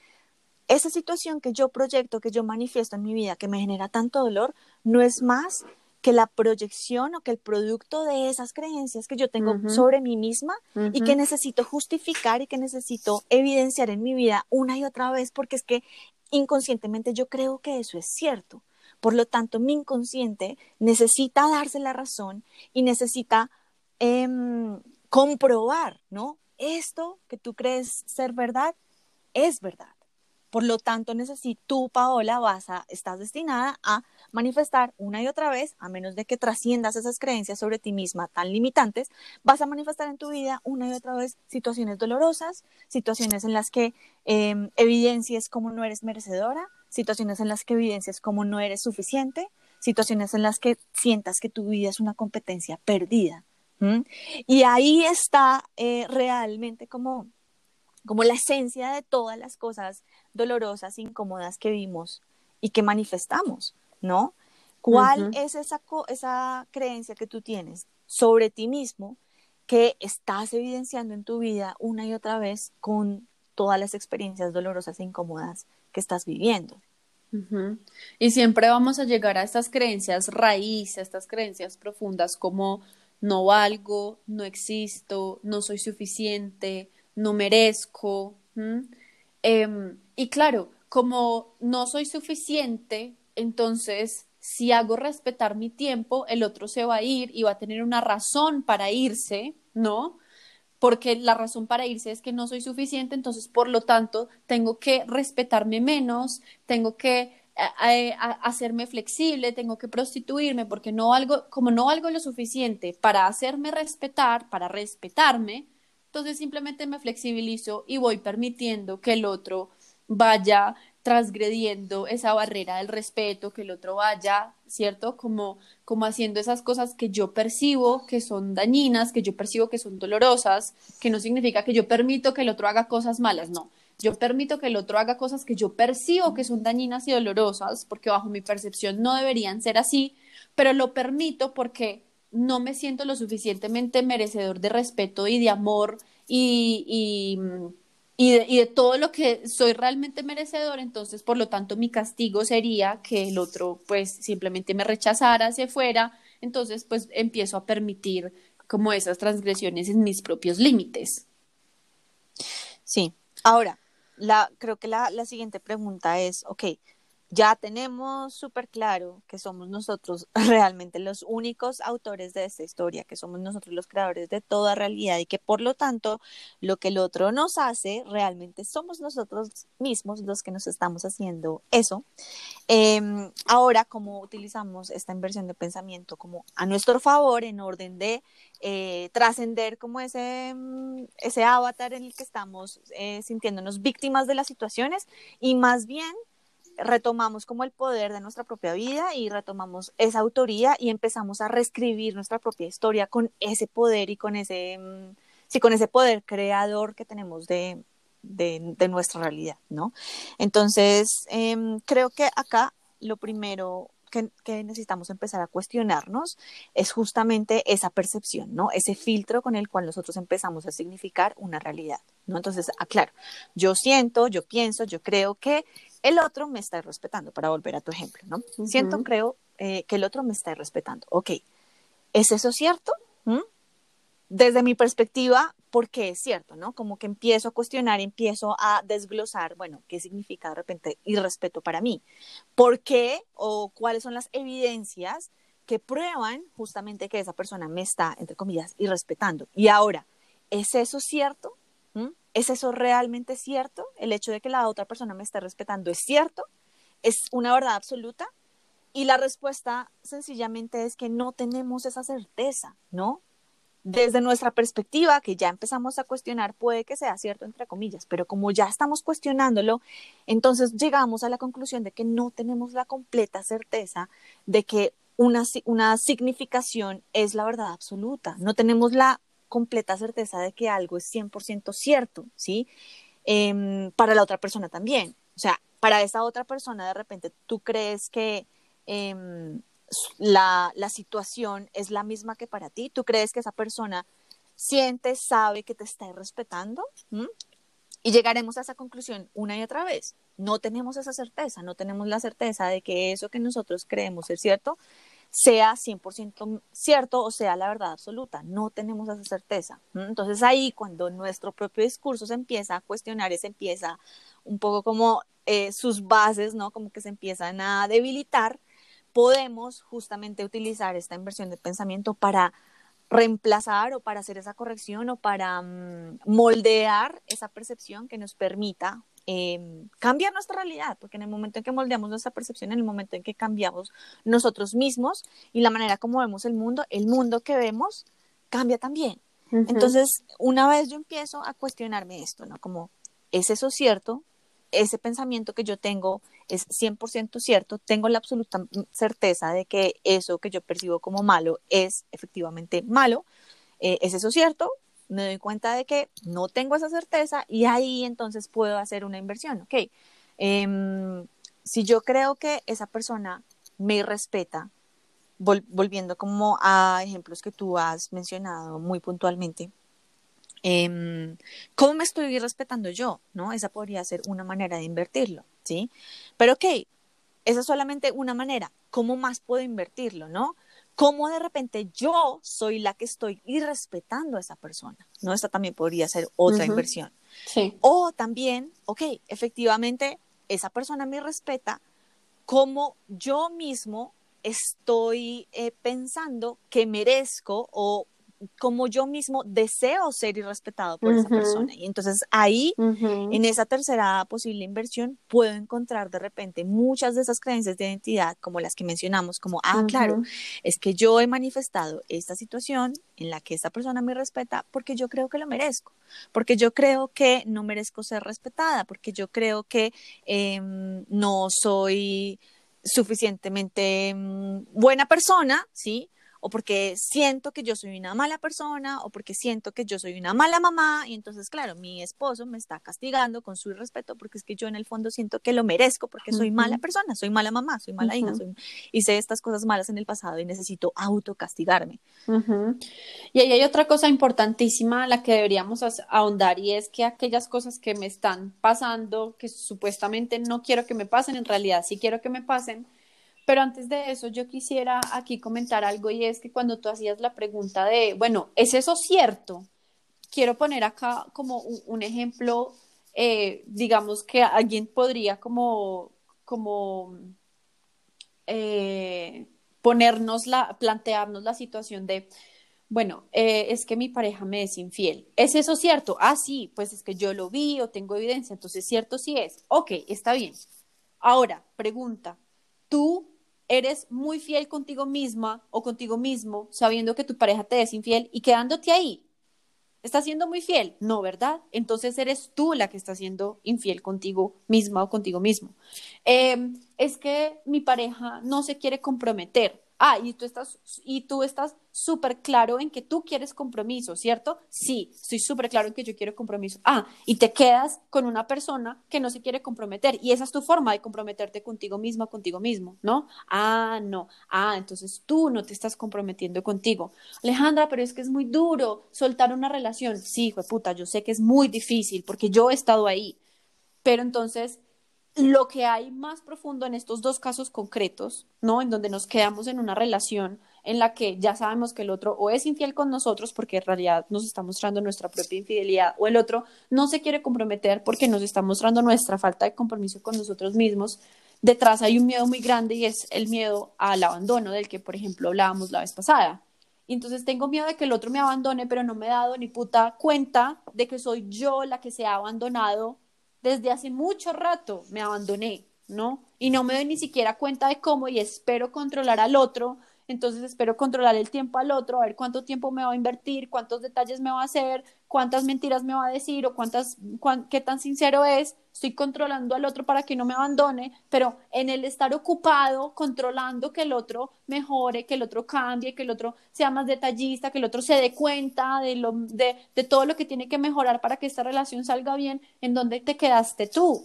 esa situación que yo proyecto, que yo manifiesto en mi vida, que me genera tanto dolor, no es más que la proyección o que el producto de esas creencias que yo tengo sobre mí misma y que necesito justificar y que necesito evidenciar en mi vida una y otra vez porque es que inconscientemente yo creo que eso es cierto. Por lo tanto, mi inconsciente necesita darse la razón y necesita em, comprobar, ¿no? Esto que tú crees ser verdad es verdad. Por lo tanto, necesito, tú, Paola, vas a, estás destinada a manifestar una y otra vez, a menos de que trasciendas esas creencias sobre ti misma tan limitantes, vas a manifestar en tu vida una y otra vez situaciones dolorosas, situaciones en las que eh, evidencies cómo no eres merecedora, situaciones en las que evidencias cómo no eres suficiente, situaciones en las que sientas que tu vida es una competencia perdida. Y ahí está eh, realmente como, como la esencia de todas las cosas dolorosas, incómodas que vimos y que manifestamos, ¿no? ¿Cuál es esa, esa creencia que tú tienes sobre ti mismo que estás evidenciando en tu vida una y otra vez con todas las experiencias dolorosas e incómodas que estás viviendo? Y siempre vamos a llegar a estas creencias raíz, a estas creencias profundas como no valgo, no existo, no soy suficiente, no merezco. Em, y claro, como no soy suficiente, entonces si hago respetar mi tiempo, el otro se va a ir y va a tener una razón para irse, ¿no? Porque la razón para irse es que no soy suficiente, entonces por lo tanto tengo que respetarme menos, tengo que eh, hacerme flexible, tengo que prostituirme porque no algo, como no valgo lo suficiente para hacerme respetar, para respetarme, entonces simplemente me flexibilizo y voy permitiendo que el otro vaya transgrediendo esa barrera del respeto, que el otro vaya, ¿cierto? Como, como haciendo esas cosas que yo percibo que son dañinas, que yo percibo que son dolorosas, que no significa que yo permito que el otro haga cosas malas, no. Yo permito que el otro haga cosas que yo percibo que son dañinas y dolorosas, porque bajo mi percepción no deberían ser así, pero lo permito porque no me siento lo suficientemente merecedor de respeto y de amor y, y, de, y, de, todo lo que soy realmente merecedor, entonces por lo tanto mi castigo sería que el otro pues simplemente me rechazara, se fuera, entonces pues empiezo a permitir como esas transgresiones en mis propios límites. Sí, ahora, la, creo que la, la siguiente pregunta es, ok, ya tenemos súper claro que somos nosotros realmente los únicos autores de esta historia, que somos nosotros los creadores de toda realidad y que por lo tanto lo que el otro nos hace realmente somos nosotros mismos los que nos estamos haciendo eso. Em, ahora, ¿cómo utilizamos esta inversión de pensamiento como a nuestro favor en orden de eh, trascender como ese, mm, ese avatar en el que estamos eh, sintiéndonos víctimas de las situaciones y más bien retomamos como el poder de nuestra propia vida y retomamos esa autoría y empezamos a reescribir nuestra propia historia con ese poder y con ese, mm, sí, con ese poder creador que tenemos de, de, nuestra realidad, ¿no? Entonces, em, creo que acá lo primero que, necesitamos empezar a cuestionarnos es justamente esa percepción, ¿no? Ese filtro con el cual nosotros empezamos a significar una realidad, ¿no? Entonces, aclaro, yo siento, yo pienso, yo creo que el otro me está respetando, para volver a tu ejemplo, ¿no? Siento, creo eh, que el otro me está respetando. Ok, ¿es eso cierto? ¿Mm? Desde mi perspectiva, ¿por qué es cierto, no? Como que empiezo a cuestionar, empiezo a desglosar, bueno, ¿qué significa de repente irrespeto para mí? ¿Por qué o cuáles son las evidencias que prueban justamente que esa persona me está, entre comillas, irrespetando? Y ahora, ¿es eso cierto? ¿Es eso realmente cierto? ¿El hecho de que la otra persona me esté respetando es cierto? ¿Es una verdad absoluta? Y la respuesta sencillamente es que no tenemos esa certeza, ¿no? Desde nuestra perspectiva, que ya empezamos a cuestionar, puede que sea cierto, entre comillas, pero como ya estamos cuestionándolo, entonces llegamos a la conclusión de que no tenemos la completa certeza de que una, una significación es la verdad absoluta. No tenemos la completa certeza de que algo es 100% cierto, ¿sí? Em, para la otra persona también. O sea, para esa otra persona de repente tú crees que em, la, la, situación es la misma que para ti, tú crees que esa persona siente, sabe que te está respetando. Y llegaremos a esa conclusión una y otra vez. No tenemos esa certeza, no tenemos la certeza de que eso que nosotros creemos es cierto sea 100% cierto o sea la verdad absoluta. No tenemos esa certeza. Entonces ahí cuando nuestro propio discurso se empieza a cuestionar y se empieza un poco como eh, sus bases, ¿no? Como que se empiezan a debilitar, podemos justamente utilizar esta inversión de pensamiento para reemplazar o para hacer esa corrección o para mm, moldear esa percepción que nos permita Em, cambiar nuestra realidad, porque en el momento en que moldeamos nuestra percepción, en el momento en que cambiamos nosotros mismos y la manera como vemos el mundo, el mundo que vemos cambia también. Entonces, una vez yo empiezo a cuestionarme esto, ¿no? Como, ¿es eso cierto? Ese pensamiento que yo tengo es 100% cierto, tengo la absoluta certeza de que eso que yo percibo como malo es efectivamente malo. Eh, ¿Es eso cierto? Me doy cuenta de que no tengo esa certeza y ahí entonces puedo hacer una inversión. Ok, em, si yo creo que esa persona me respeta, volviendo como a ejemplos que tú has mencionado muy puntualmente, em, ¿cómo me estoy respetando yo? ¿No? Esa podría ser una manera de invertirlo, ¿sí? Pero ok, esa es solamente una manera. ¿Cómo más puedo invertirlo, no? Cómo de repente yo soy la que estoy irrespetando a esa persona. ¿no? Esta también podría ser otra inversión. Sí. O también, ok, efectivamente, esa persona me respeta, como yo mismo estoy eh, pensando que merezco o como yo mismo deseo ser irrespetado por esa persona. Y entonces ahí, en esa tercera posible inversión, puedo encontrar de repente muchas de esas creencias de identidad, como las que mencionamos, como, ah, claro, es que yo he manifestado esta situación en la que esta persona me respeta porque yo creo que lo merezco, porque yo creo que no merezco ser respetada, porque yo creo que em, no soy suficientemente mm, buena persona, ¿sí? O porque siento que yo soy una mala persona, o porque siento que yo soy una mala mamá, y entonces, claro, mi esposo me está castigando con su irrespeto porque es que yo en el fondo siento que lo merezco porque soy mala persona, soy mala mamá, soy mala hija, soy, hice estas cosas malas en el pasado y necesito autocastigarme. Y ahí hay otra cosa importantísima la que deberíamos ahondar y es que aquellas cosas que me están pasando, que supuestamente no quiero que me pasen, en realidad sí quiero que me pasen, Pero antes de eso, yo quisiera aquí comentar algo y es que cuando tú hacías la pregunta de, bueno, ¿es eso cierto? Quiero poner acá como un, ejemplo, eh, digamos que alguien podría como, como eh, ponernos la, plantearnos la situación de, bueno, eh, es que mi pareja me es infiel. ¿Es eso cierto? Ah, sí, pues es que yo lo vi o tengo evidencia, entonces cierto sí es. Ok, está bien. Ahora, pregunta, ¿tú eres muy fiel contigo misma o contigo mismo sabiendo que tu pareja te es infiel y quedándote ahí? ¿Estás siendo muy fiel? No, ¿verdad? Entonces eres tú la que está siendo infiel contigo misma o contigo mismo. Em, es que mi pareja no se quiere comprometer. Ah, y tú estás, y tú estás súper claro en que tú quieres compromiso, ¿cierto? Sí, estoy súper claro en que yo quiero compromiso. Ah, y te quedas con una persona que no se quiere comprometer y esa es tu forma de comprometerte contigo misma, contigo mismo, ¿no? Ah, no. Ah, entonces tú no te estás comprometiendo contigo. Alejandra, pero es que es muy duro soltar una relación. Sí, hijo de puta, yo sé que es muy difícil porque yo he estado ahí. Pero entonces lo que hay más profundo en estos dos casos concretos, ¿no? En donde nos quedamos en una relación en la que ya sabemos que el otro o es infiel con nosotros porque en realidad nos está mostrando nuestra propia infidelidad o el otro no se quiere comprometer porque nos está mostrando nuestra falta de compromiso con nosotros mismos. Detrás hay un miedo muy grande y es el miedo al abandono del que, por ejemplo, hablábamos la vez pasada. Y entonces tengo miedo de que el otro me abandone, pero no me he dado ni puta cuenta de que soy yo la que se ha abandonado desde hace mucho rato me abandoné, ¿no? Y no me doy ni siquiera cuenta de cómo y espero controlar al otro, entonces espero controlar el tiempo al otro, a ver cuánto tiempo me va a invertir, cuántos detalles me va a hacer, cuántas mentiras me va a decir o cuántas, qué tan sincero es. Estoy controlando al otro para que no me abandone, pero en el estar ocupado, controlando que el otro mejore, que el otro cambie, que el otro sea más detallista, que el otro se dé cuenta de, lo, de, de todo lo que tiene que mejorar para que esta relación salga bien, ¿en dónde te quedaste tú?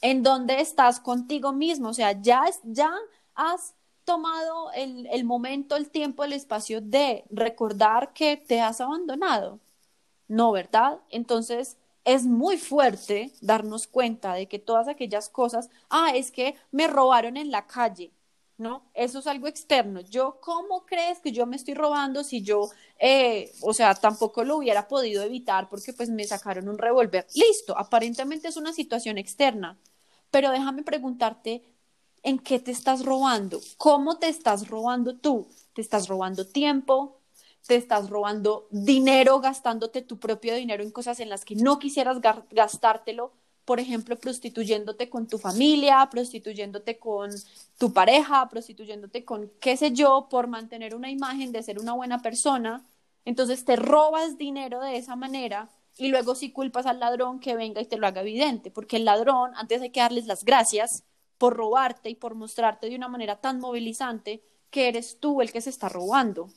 ¿En dónde estás contigo mismo? O sea, ya, ya has tomado el, el momento, el tiempo, el espacio de recordar que te has abandonado. No, ¿verdad? Entonces, es muy fuerte darnos cuenta de que todas aquellas cosas, ah, es que me robaron en la calle, ¿no? Eso es algo externo. Yo, ¿cómo crees que yo me estoy robando si yo, eh, o sea, tampoco lo hubiera podido evitar porque pues me sacaron un revólver? Listo, aparentemente es una situación externa, pero déjame preguntarte, ¿en qué te estás robando? ¿Cómo te estás robando tú? ¿Te estás robando tiempo? te estás robando dinero gastándote tu propio dinero en cosas en las que no quisieras gastártelo, por ejemplo, prostituyéndote con tu familia, prostituyéndote con tu pareja, prostituyéndote con qué sé yo, por mantener una imagen de ser una buena persona. Entonces te robas dinero de esa manera y luego si culpas al ladrón que venga y te lo haga evidente, porque el ladrón, antes hay que darles las gracias por robarte y por mostrarte de una manera tan movilizante que eres tú el que se está robando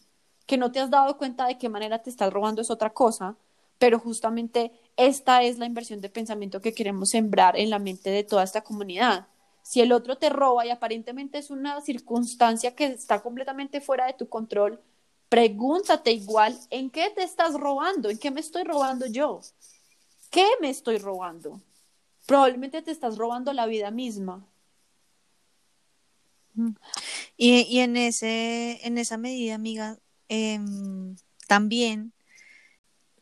que no te has dado cuenta de qué manera te estás robando es otra cosa, pero justamente esta es la inversión de pensamiento que queremos sembrar en la mente de toda esta comunidad. Si el otro te roba y aparentemente es una circunstancia que está completamente fuera de tu control, pregúntate igual, ¿en qué te estás robando? ¿En qué me estoy robando yo? ¿Qué me estoy robando? Probablemente te estás robando la vida misma. Y, y en, ese, en esa medida, amiga, Em, también,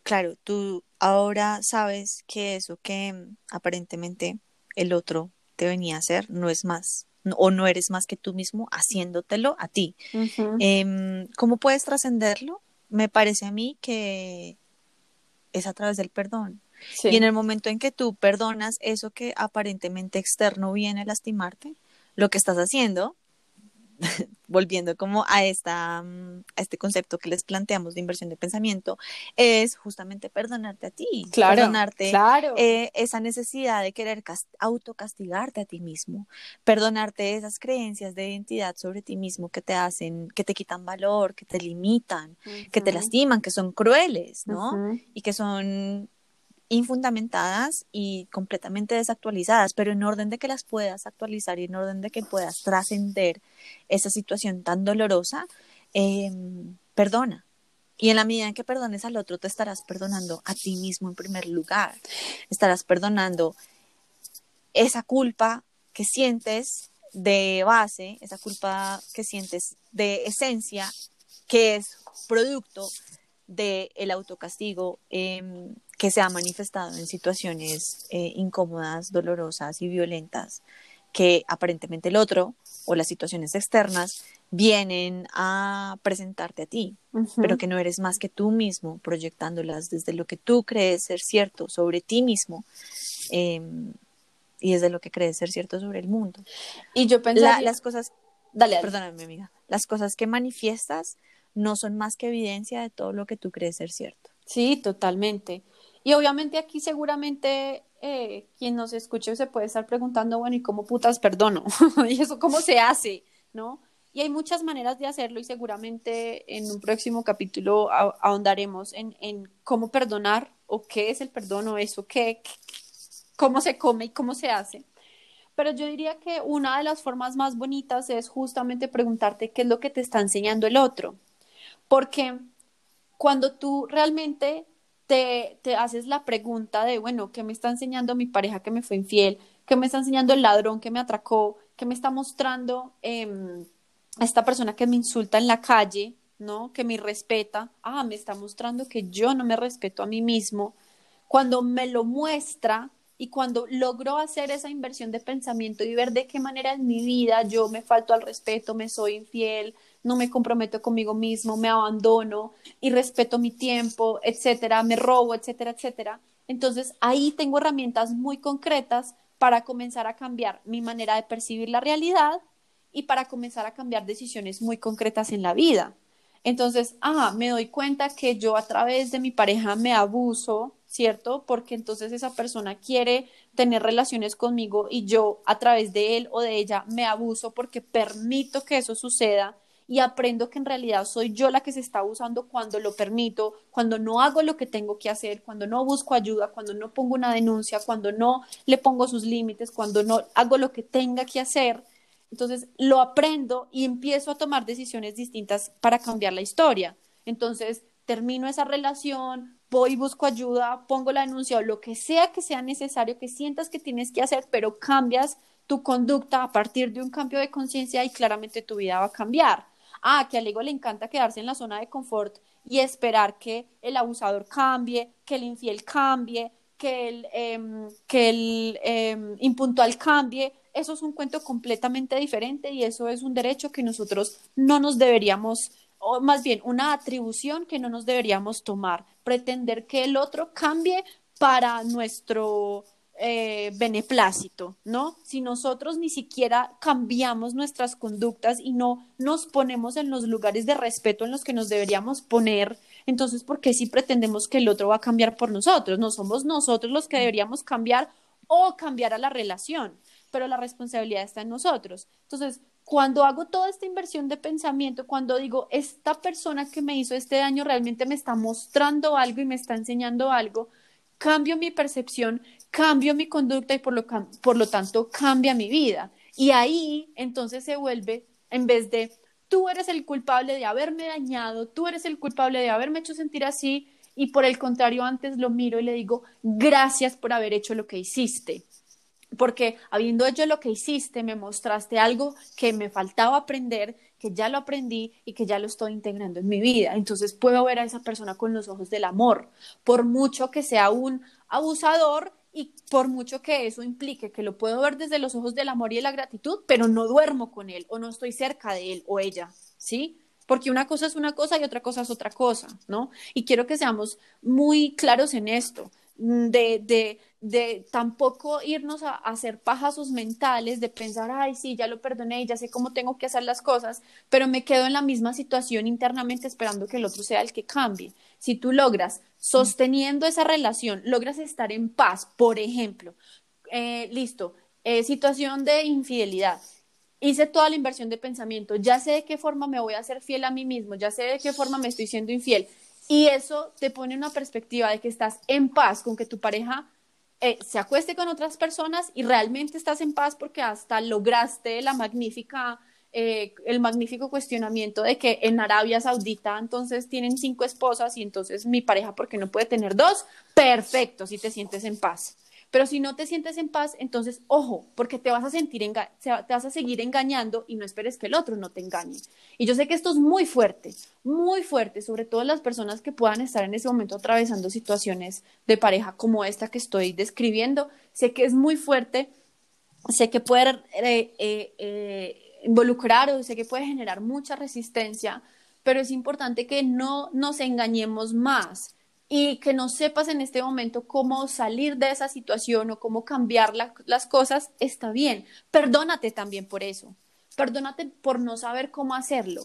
claro, tú ahora sabes que eso que mm, aparentemente el otro te venía a hacer no es más o no eres más que tú mismo haciéndotelo a ti. Em, ¿Cómo puedes trascenderlo? Me parece a mí que es a través del perdón. Y en el momento en que tú perdonas eso que aparentemente externo viene a lastimarte, lo que estás haciendo volviendo como a, esta, mm, a este concepto que les planteamos de inversión de pensamiento, es justamente perdonarte a ti, perdonarte eh, esa necesidad de querer autocastigarte a ti mismo, perdonarte esas creencias de identidad sobre ti mismo que te hacen, que te quitan valor, que te limitan, que te lastiman, que son crueles, ¿no? Y que son infundamentadas y completamente desactualizadas, pero en orden de que las puedas actualizar y en orden de que puedas trascender esa situación tan dolorosa, em, perdona. Y en la medida en que perdones al otro, te estarás perdonando a ti mismo en primer lugar. Estarás perdonando esa culpa que sientes de base, esa culpa que sientes de esencia, que es producto del el autocastigo em, que se ha manifestado en situaciones eh, incómodas, dolorosas y violentas que aparentemente el otro o las situaciones externas vienen a presentarte a ti, pero que no eres más que tú mismo proyectándolas desde lo que tú crees ser cierto sobre ti mismo em, y desde lo que crees ser cierto sobre el mundo. Y yo pensaba... las cosas... Dale, Perdóname, amiga. Las cosas que manifiestas no son más que evidencia de todo lo que tú crees ser cierto. Sí, totalmente. Y obviamente aquí seguramente eh, quien nos escuche se puede estar preguntando, bueno, ¿y cómo putas perdono? ¿Y eso cómo se hace? ¿No? Y hay muchas maneras de hacerlo y seguramente en un próximo capítulo ahondaremos en, en cómo perdonar o qué es el perdón o eso, qué, cómo se come y cómo se hace. Pero yo diría que una de las formas más bonitas es justamente preguntarte qué es lo que te está enseñando el otro. Porque cuando tú realmente te, haces la pregunta de, bueno, ¿qué me está enseñando mi pareja que me fue infiel? ¿Qué me está enseñando el ladrón que me atracó? ¿Qué me está mostrando eh, esta persona que me insulta en la calle? ¿No? Que me respeta. Ah, me está mostrando que yo no me respeto a mí mismo. Cuando me lo muestra, y cuando logro hacer esa inversión de pensamiento y ver de qué manera en mi vida yo me falto al respeto, me soy infiel, no me comprometo conmigo mismo, me abandono y respeto mi tiempo, etcétera, me robo, etcétera, etcétera. Entonces ahí tengo herramientas muy concretas para comenzar a cambiar mi manera de percibir la realidad y para comenzar a cambiar decisiones muy concretas en la vida. Entonces, ah, me doy cuenta que yo a través de mi pareja me abuso, ¿cierto? Porque entonces esa persona quiere tener relaciones conmigo y yo a través de él o de ella me abuso porque permito que eso suceda y aprendo que en realidad soy yo la que se está abusando cuando lo permito, cuando no hago lo que tengo que hacer, cuando no busco ayuda, cuando no pongo una denuncia, cuando no le pongo sus límites, cuando no hago lo que tenga que hacer. Entonces lo aprendo y empiezo a tomar decisiones distintas para cambiar la historia. Entonces termino esa relación, voy busco ayuda, pongo la denuncia o lo que sea que sea necesario que sientas que tienes que hacer, pero cambias tu conducta a partir de un cambio de conciencia y claramente tu vida va a cambiar. Ah, que al ego le encanta quedarse en la zona de confort y esperar que el abusador cambie, que el infiel cambie, que el, em, que el em, impuntual cambie. Eso es un cuento completamente diferente y eso es un derecho que nosotros no nos deberíamos o más bien una atribución que no nos deberíamos tomar, pretender que el otro cambie para nuestro eh, beneplácito, ¿no? Si nosotros ni siquiera cambiamos nuestras conductas y no nos ponemos en los lugares de respeto en los que nos deberíamos poner, entonces, ¿por qué si pretendemos que el otro va a cambiar por nosotros? No somos nosotros los que deberíamos cambiar o cambiar a la relación, pero la responsabilidad está en nosotros. Entonces, cuando hago toda esta inversión de pensamiento, cuando digo, esta persona que me hizo este daño realmente me está mostrando algo y me está enseñando algo, cambio mi percepción, cambio mi conducta y por lo, por lo tanto cambia mi vida. Y ahí entonces se vuelve, en vez de tú eres el culpable de haberme dañado, tú eres el culpable de haberme hecho sentir así, y por el contrario antes lo miro y le digo, gracias por haber hecho lo que hiciste porque habiendo hecho lo que hiciste, me mostraste algo que me faltaba aprender, que ya lo aprendí y que ya lo estoy integrando en mi vida. Entonces puedo ver a esa persona con los ojos del amor, por mucho que sea un abusador y por mucho que eso implique que lo puedo ver desde los ojos del amor y de la gratitud, pero no duermo con él o no estoy cerca de él o ella, ¿sí? Porque una cosa es una cosa y otra cosa es otra cosa, ¿no? Y quiero que seamos muy claros en esto. Mm, de, de, de tampoco irnos a, hacer pajazos mentales, de pensar, ay, sí, ya lo perdoné, ya sé cómo tengo que hacer las cosas, pero me quedo en la misma situación internamente esperando que el otro sea el que cambie. Si tú logras, sosteniendo esa relación, logras estar en paz, por ejemplo, eh, listo, eh, situación de infidelidad, hice toda la inversión de pensamiento, ya sé de qué forma me voy a hacer fiel a mí mismo, ya sé de qué forma me estoy siendo infiel, y eso te pone una perspectiva de que estás en paz con que tu pareja eh, se acueste con otras personas y realmente estás en paz porque hasta lograste la magnífica, eh, el magnífico cuestionamiento de que en Arabia Saudita entonces tienen cinco esposas y entonces mi pareja, ¿por qué no puede tener dos? Perfecto, si te sientes en paz. Pero si no te sientes en paz, entonces, ojo, porque te vas a sentir, te vas a seguir engañando y no esperes que el otro no te engañe. Y yo sé que esto es muy fuerte, muy fuerte, sobre todo las personas que puedan estar en ese momento atravesando situaciones de pareja como esta que estoy describiendo. Sé que es muy fuerte, sé que puede eh, eh, eh, involucrar o sé que puede generar mucha resistencia, pero es importante que no nos engañemos más y que no sepas en este momento cómo salir de esa situación o cómo cambiar las cosas, está bien. Perdónate también por eso. Perdónate por no saber cómo hacerlo,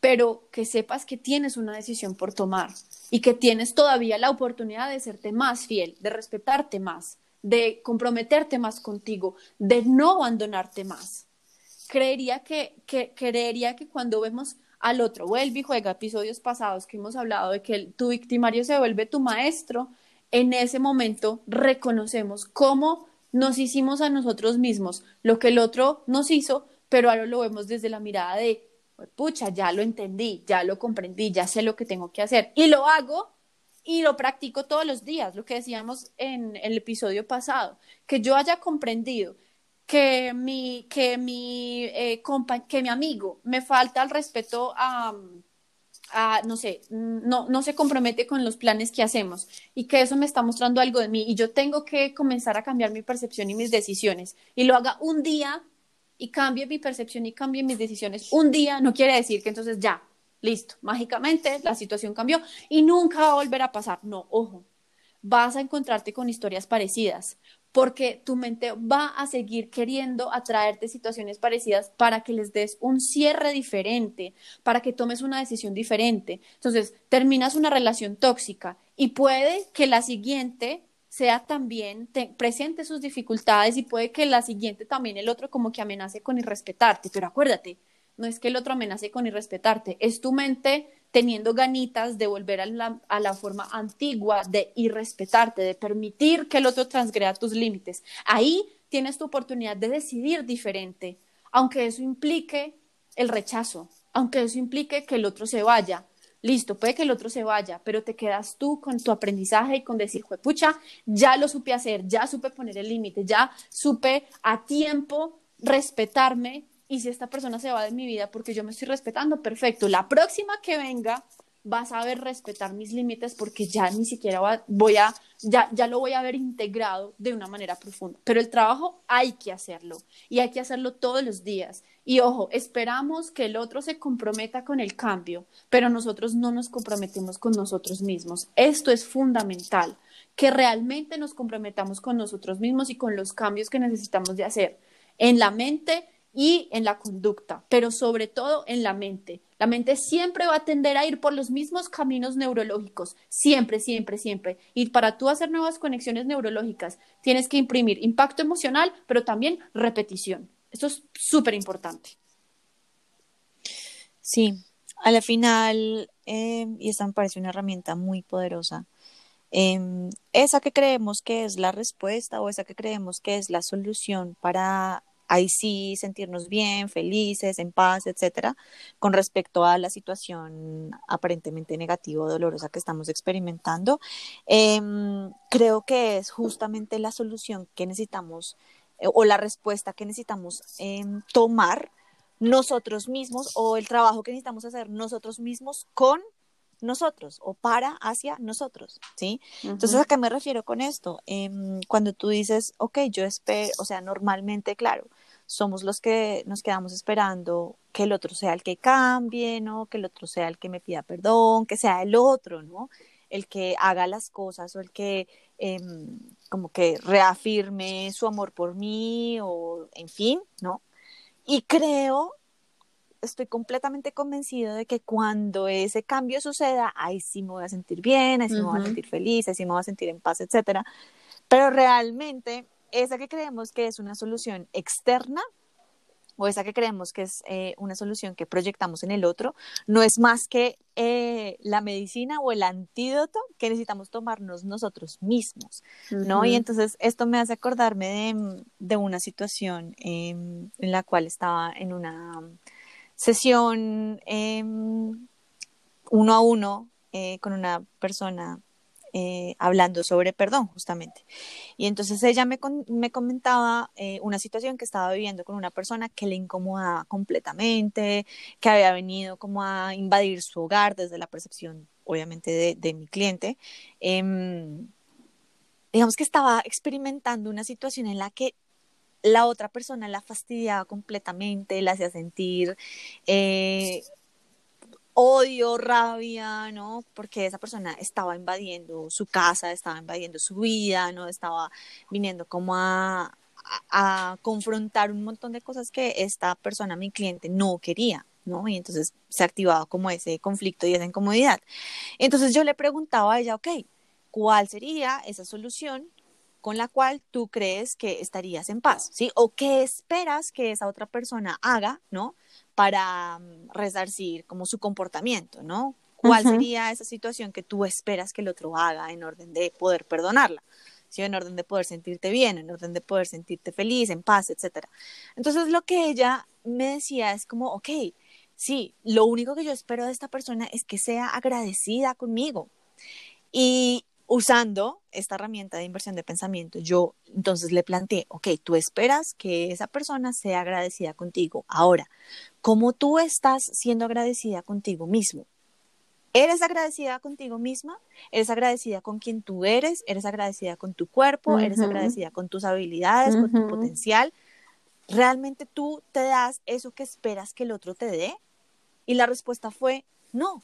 pero que sepas que tienes una decisión por tomar y que tienes todavía la oportunidad de serte más fiel, de respetarte más, de comprometerte más contigo, de no abandonarte más. Creería que, que, creería que cuando vemos al otro. Vuelve y juega episodios pasados que hemos hablado de que tu victimario se vuelve tu maestro. En ese momento reconocemos cómo nos hicimos a nosotros mismos lo que el otro nos hizo, pero ahora lo vemos desde la mirada de, pucha, ya lo entendí, ya lo comprendí, ya sé lo que tengo que hacer. Y lo hago y lo practico todos los días, lo que decíamos en el episodio pasado, que yo haya comprendido que mi, que mi, eh, que mi amigo me falta el respeto a, no sé, no, no se compromete con los planes que hacemos y que eso me está mostrando algo de mí y yo tengo que comenzar a cambiar mi percepción y mis decisiones y lo haga un día y cambie mi percepción y cambie mis decisiones un día, no quiere decir que entonces ya, listo, mágicamente la situación cambió y nunca va a volver a pasar. No, ojo, vas a encontrarte con historias parecidas, porque tu mente va a seguir queriendo atraerte situaciones parecidas para que les des un cierre diferente, para que tomes una decisión diferente. Entonces, terminas una relación tóxica y puede que la siguiente sea también, te, presente sus dificultades y puede que la siguiente también el otro como que amenace con irrespetarte, pero acuérdate, no es que el otro amenace con irrespetarte, es tu mente teniendo ganitas de volver a la, forma antigua de irrespetarte, de permitir que el otro transgreda tus límites. Ahí tienes tu oportunidad de decidir diferente, aunque eso implique el rechazo, aunque eso implique que el otro se vaya. Listo, puede que el otro se vaya, pero te quedas tú con tu aprendizaje y con decir, pucha, ya lo supe hacer, ya supe poner el límite, ya supe a tiempo respetarme y si esta persona se va de mi vida porque yo me estoy respetando, perfecto. La próxima que venga va a saber respetar mis límites porque ya ni siquiera voy a, ya, ya lo voy a ver integrado de una manera profunda. Pero el trabajo hay que hacerlo y hay que hacerlo todos los días. Y ojo, esperamos que el otro se comprometa con el cambio, pero nosotros no nos comprometemos con nosotros mismos. Esto es fundamental, que realmente nos comprometamos con nosotros mismos y con los cambios que necesitamos de hacer en la mente, y en la conducta, pero sobre todo en la mente. La mente siempre va a tender a ir por los mismos caminos neurológicos, siempre, siempre, siempre. Y para tú hacer nuevas conexiones neurológicas, tienes que imprimir impacto emocional, pero también repetición. Esto es súper importante. Sí, a la final, eh, y esta me parece una herramienta muy poderosa, em, esa que creemos que es la respuesta o esa que creemos que es la solución para ahí sí sentirnos bien, felices, en paz, etcétera, con respecto a la situación aparentemente negativa o dolorosa que estamos experimentando. Em, creo que es justamente la solución que necesitamos eh, o la respuesta que necesitamos em, tomar nosotros mismos o el trabajo que necesitamos hacer nosotros mismos con nosotros o para hacia nosotros, ¿sí? Entonces, ¿a qué me refiero con esto? Em, cuando tú dices, ok, yo espero, o sea, normalmente, claro, somos los que nos quedamos esperando que el otro sea el que cambie, ¿no? Que el otro sea el que me pida perdón, que sea el otro, ¿no? El que haga las cosas o el que em, como que reafirme su amor por mí o en fin, ¿no? Y creo estoy completamente convencido de que cuando ese cambio suceda, ahí sí me voy a sentir bien, ahí sí me voy a sentir feliz, ahí sí me voy a sentir en paz, etcétera. Pero realmente, esa que creemos que es una solución externa o esa que creemos que es eh, una solución que proyectamos en el otro, no es más que eh, la medicina o el antídoto que necesitamos tomarnos nosotros mismos, ¿no? Y entonces esto me hace acordarme de, de una situación em, en la cual estaba en una sesión em, uno a uno eh, con una persona eh, hablando sobre perdón, justamente. Y entonces ella me, me comentaba eh, una situación que estaba viviendo con una persona que le incomodaba completamente, que había venido como a invadir su hogar desde la percepción, obviamente, de, de mi cliente. Em, digamos que estaba experimentando una situación en la que la otra persona la fastidiaba completamente, la hacía sentir eh, odio, rabia, ¿no? Porque esa persona estaba invadiendo su casa, estaba invadiendo su vida, ¿no? Estaba viniendo como a, a, confrontar un montón de cosas que esta persona, mi cliente, no quería. ¿no? Y entonces se activaba como ese conflicto y esa incomodidad. Entonces yo le preguntaba a ella, ok, ¿cuál sería esa solución con la cual tú crees que estarías en paz, ¿sí? O qué esperas que esa otra persona haga, ¿no? Para mm, resarcir como su comportamiento, ¿no? ¿Cuál sería esa situación que tú esperas que el otro haga en orden de poder perdonarla? ¿Sí? En orden de poder sentirte bien, en orden de poder sentirte feliz, en paz, etcétera. Entonces lo que ella me decía es como, ok, sí, lo único que yo espero de esta persona es que sea agradecida conmigo. Y, usando esta herramienta de inversión de pensamiento, yo entonces le planteé, ok, tú esperas que esa persona sea agradecida contigo. Ahora, ¿cómo tú estás siendo agradecida contigo mismo? ¿Eres agradecida contigo misma? ¿Eres agradecida con quien tú eres? ¿Eres agradecida con tu cuerpo? ¿Eres agradecida con tus habilidades, con tu potencial? ¿Realmente tú te das eso que esperas que el otro te dé? Y la respuesta fue, no,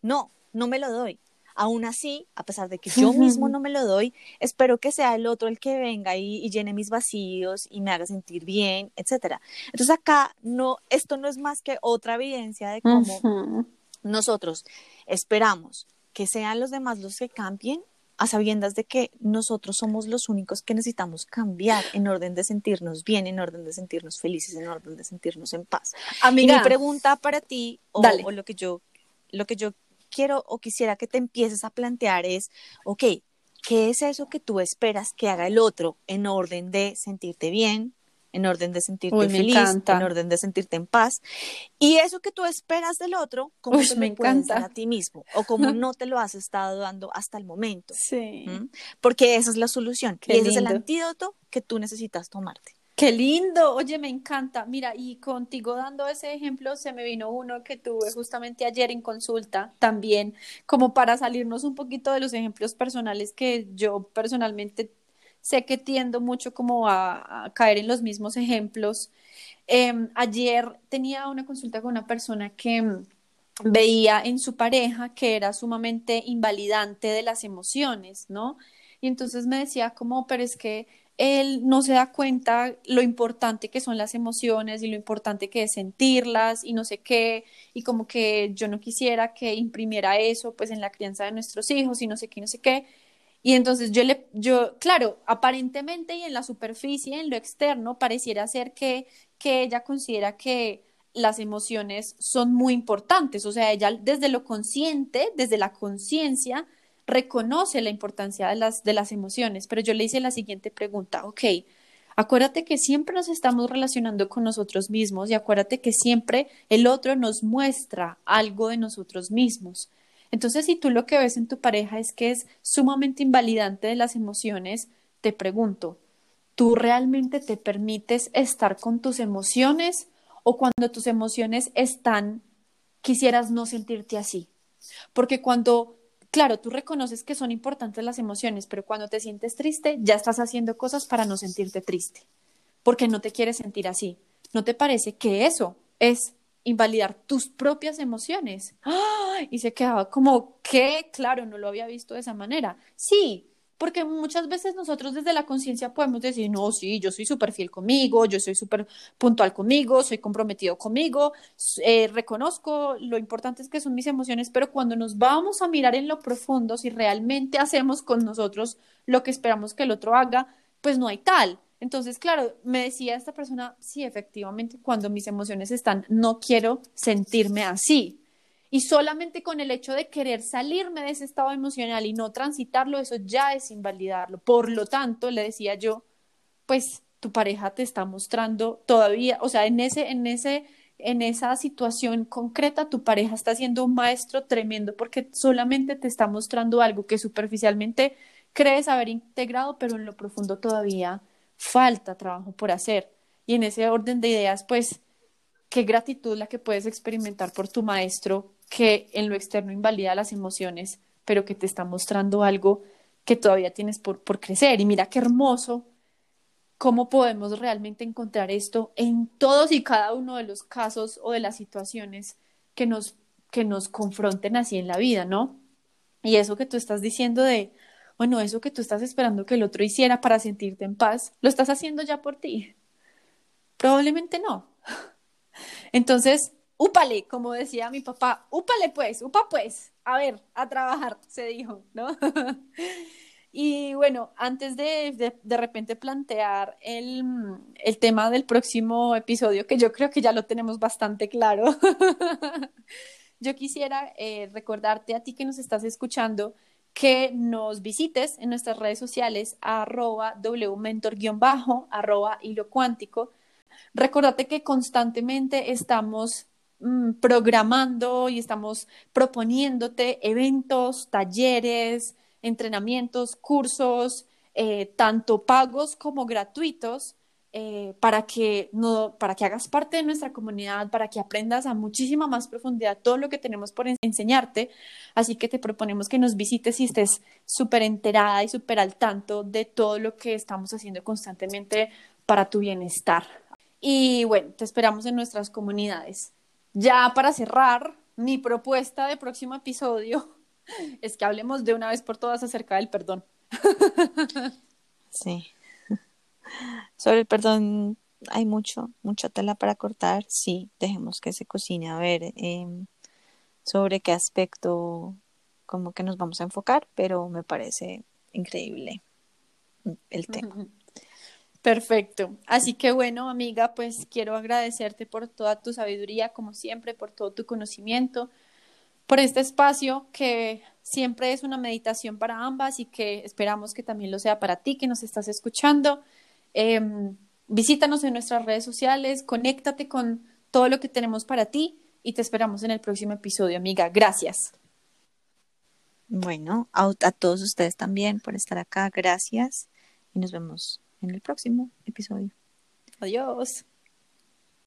no, no me lo doy. Aún así, a pesar de que yo mismo no me lo doy, espero que sea el otro el que venga y, llene mis vacíos y me haga sentir bien, etcétera. Entonces acá no, esto no es más que otra evidencia de cómo nosotros esperamos que sean los demás los que cambien a sabiendas de que nosotros somos los únicos que necesitamos cambiar en orden de sentirnos bien, en orden de sentirnos felices, en orden de sentirnos en paz. Amiga, y mi pregunta para ti, o, o, lo que yo, lo que yo quiero o quisiera que te empieces a plantear es, ok, ¿qué es eso que tú esperas que haga el otro en orden de sentirte bien, en orden de sentirte feliz, en orden de sentirte en paz? Y eso que tú esperas del otro, ¿cómo te me lo puedes dar a ti mismo? O como no te lo has estado dando hasta el momento. Sí. Porque esa es la solución. y ese es el antídoto que tú necesitas tomarte. Qué lindo, oye, me encanta. Mira, y contigo dando ese ejemplo, se me vino uno que tuve justamente ayer en consulta, también como para salirnos un poquito de los ejemplos personales que yo personalmente sé que tiendo mucho como a, caer en los mismos ejemplos. Em, ayer tenía una consulta con una persona que mm, veía en su pareja que era sumamente invalidante de las emociones, ¿no? Y entonces me decía como, pero es que él no se da cuenta lo importante que son las emociones y lo importante que es sentirlas y no sé qué, y como que yo no quisiera que imprimiera eso pues en la crianza de nuestros hijos y no sé qué, no sé qué. Y entonces yo le, yo, claro, aparentemente y en la superficie, en lo externo, pareciera ser que, que ella considera que las emociones son muy importantes, o sea, ella desde lo consciente, desde la conciencia, reconoce la importancia de las, de las emociones, pero yo le hice la siguiente pregunta, ok, acuérdate que siempre nos estamos relacionando con nosotros mismos y acuérdate que siempre el otro nos muestra algo de nosotros mismos. Entonces, si tú lo que ves en tu pareja es que es sumamente invalidante de las emociones, te pregunto, ¿tú realmente te permites estar con tus emociones o cuando tus emociones están, quisieras no sentirte así? Porque cuando claro, tú reconoces que son importantes las emociones, pero cuando te sientes triste, ya estás haciendo cosas para no sentirte triste, porque no te quieres sentir así. ¿No te parece que eso es invalidar tus propias emociones? Y se quedaba como, ¿qué? Claro, no lo había visto de esa manera. Sí, porque muchas veces nosotros desde la conciencia podemos decir, no, sí, yo soy súper fiel conmigo, yo soy súper puntual conmigo, soy comprometido conmigo, eh, reconozco lo importante es que son mis emociones, pero cuando nos vamos a mirar en lo profundo, si realmente hacemos con nosotros lo que esperamos que el otro haga, pues no hay tal. Entonces, claro, me decía esta persona, sí, efectivamente, cuando mis emociones están, no quiero sentirme así. Y solamente con el hecho de querer salirme de ese estado emocional y no transitarlo, eso ya es invalidarlo. Por lo tanto, le decía yo, pues tu pareja te está mostrando todavía, o sea, en ese, en ese en esa situación concreta tu pareja está siendo un maestro tremendo porque solamente te está mostrando algo que superficialmente crees haber integrado, pero en lo profundo todavía falta trabajo por hacer. Y en ese orden de ideas, pues, qué gratitud la que puedes experimentar por tu maestro que en lo externo invalida las emociones, pero que te está mostrando algo que todavía tienes por, por crecer. Y mira qué hermoso cómo podemos realmente encontrar esto en todos y cada uno de los casos o de las situaciones que nos, que nos confronten así en la vida, ¿no? Y eso que tú estás diciendo de, bueno, eso que tú estás esperando que el otro hiciera para sentirte en paz, ¿lo estás haciendo ya por ti? Probablemente no. Entonces, úpale, como decía mi papá, úpale pues, upa pues, a ver, a trabajar, se dijo, ¿no? Y bueno, antes de, de, repente plantear el, el, tema del próximo episodio, que yo creo que ya lo tenemos bastante claro, yo quisiera eh, recordarte a ti que nos estás escuchando que nos visites en nuestras redes sociales arroba wmentor-bajo, arroba hilo cuántico. Recordate que constantemente estamos programando y estamos proponiéndote eventos, talleres, entrenamientos, cursos, eh, tanto pagos como gratuitos, eh, para, que no, para que hagas parte de nuestra comunidad, para que aprendas a muchísima más profundidad todo lo que tenemos por enseñarte. Así que te proponemos que nos visites y estés súper enterada y súper al tanto de todo lo que estamos haciendo constantemente para tu bienestar. Y bueno, te esperamos en nuestras comunidades. Ya para cerrar, mi propuesta de próximo episodio es que hablemos de una vez por todas acerca del perdón. Sí. Sobre el perdón hay mucho, mucha tela para cortar. Sí, dejemos que se cocine a ver em, sobre qué aspecto como que nos vamos a enfocar, pero me parece increíble el tema. Perfecto. Así que bueno, amiga, pues quiero agradecerte por toda tu sabiduría, como siempre, por todo tu conocimiento, por este espacio que siempre es una meditación para ambas y que esperamos que también lo sea para ti que nos estás escuchando. Em, visítanos en nuestras redes sociales, conéctate con todo lo que tenemos para ti y te esperamos en el próximo episodio, amiga. Gracias. Bueno, a, a todos ustedes también por estar acá, gracias y nos vemos en el próximo episodio. Adiós.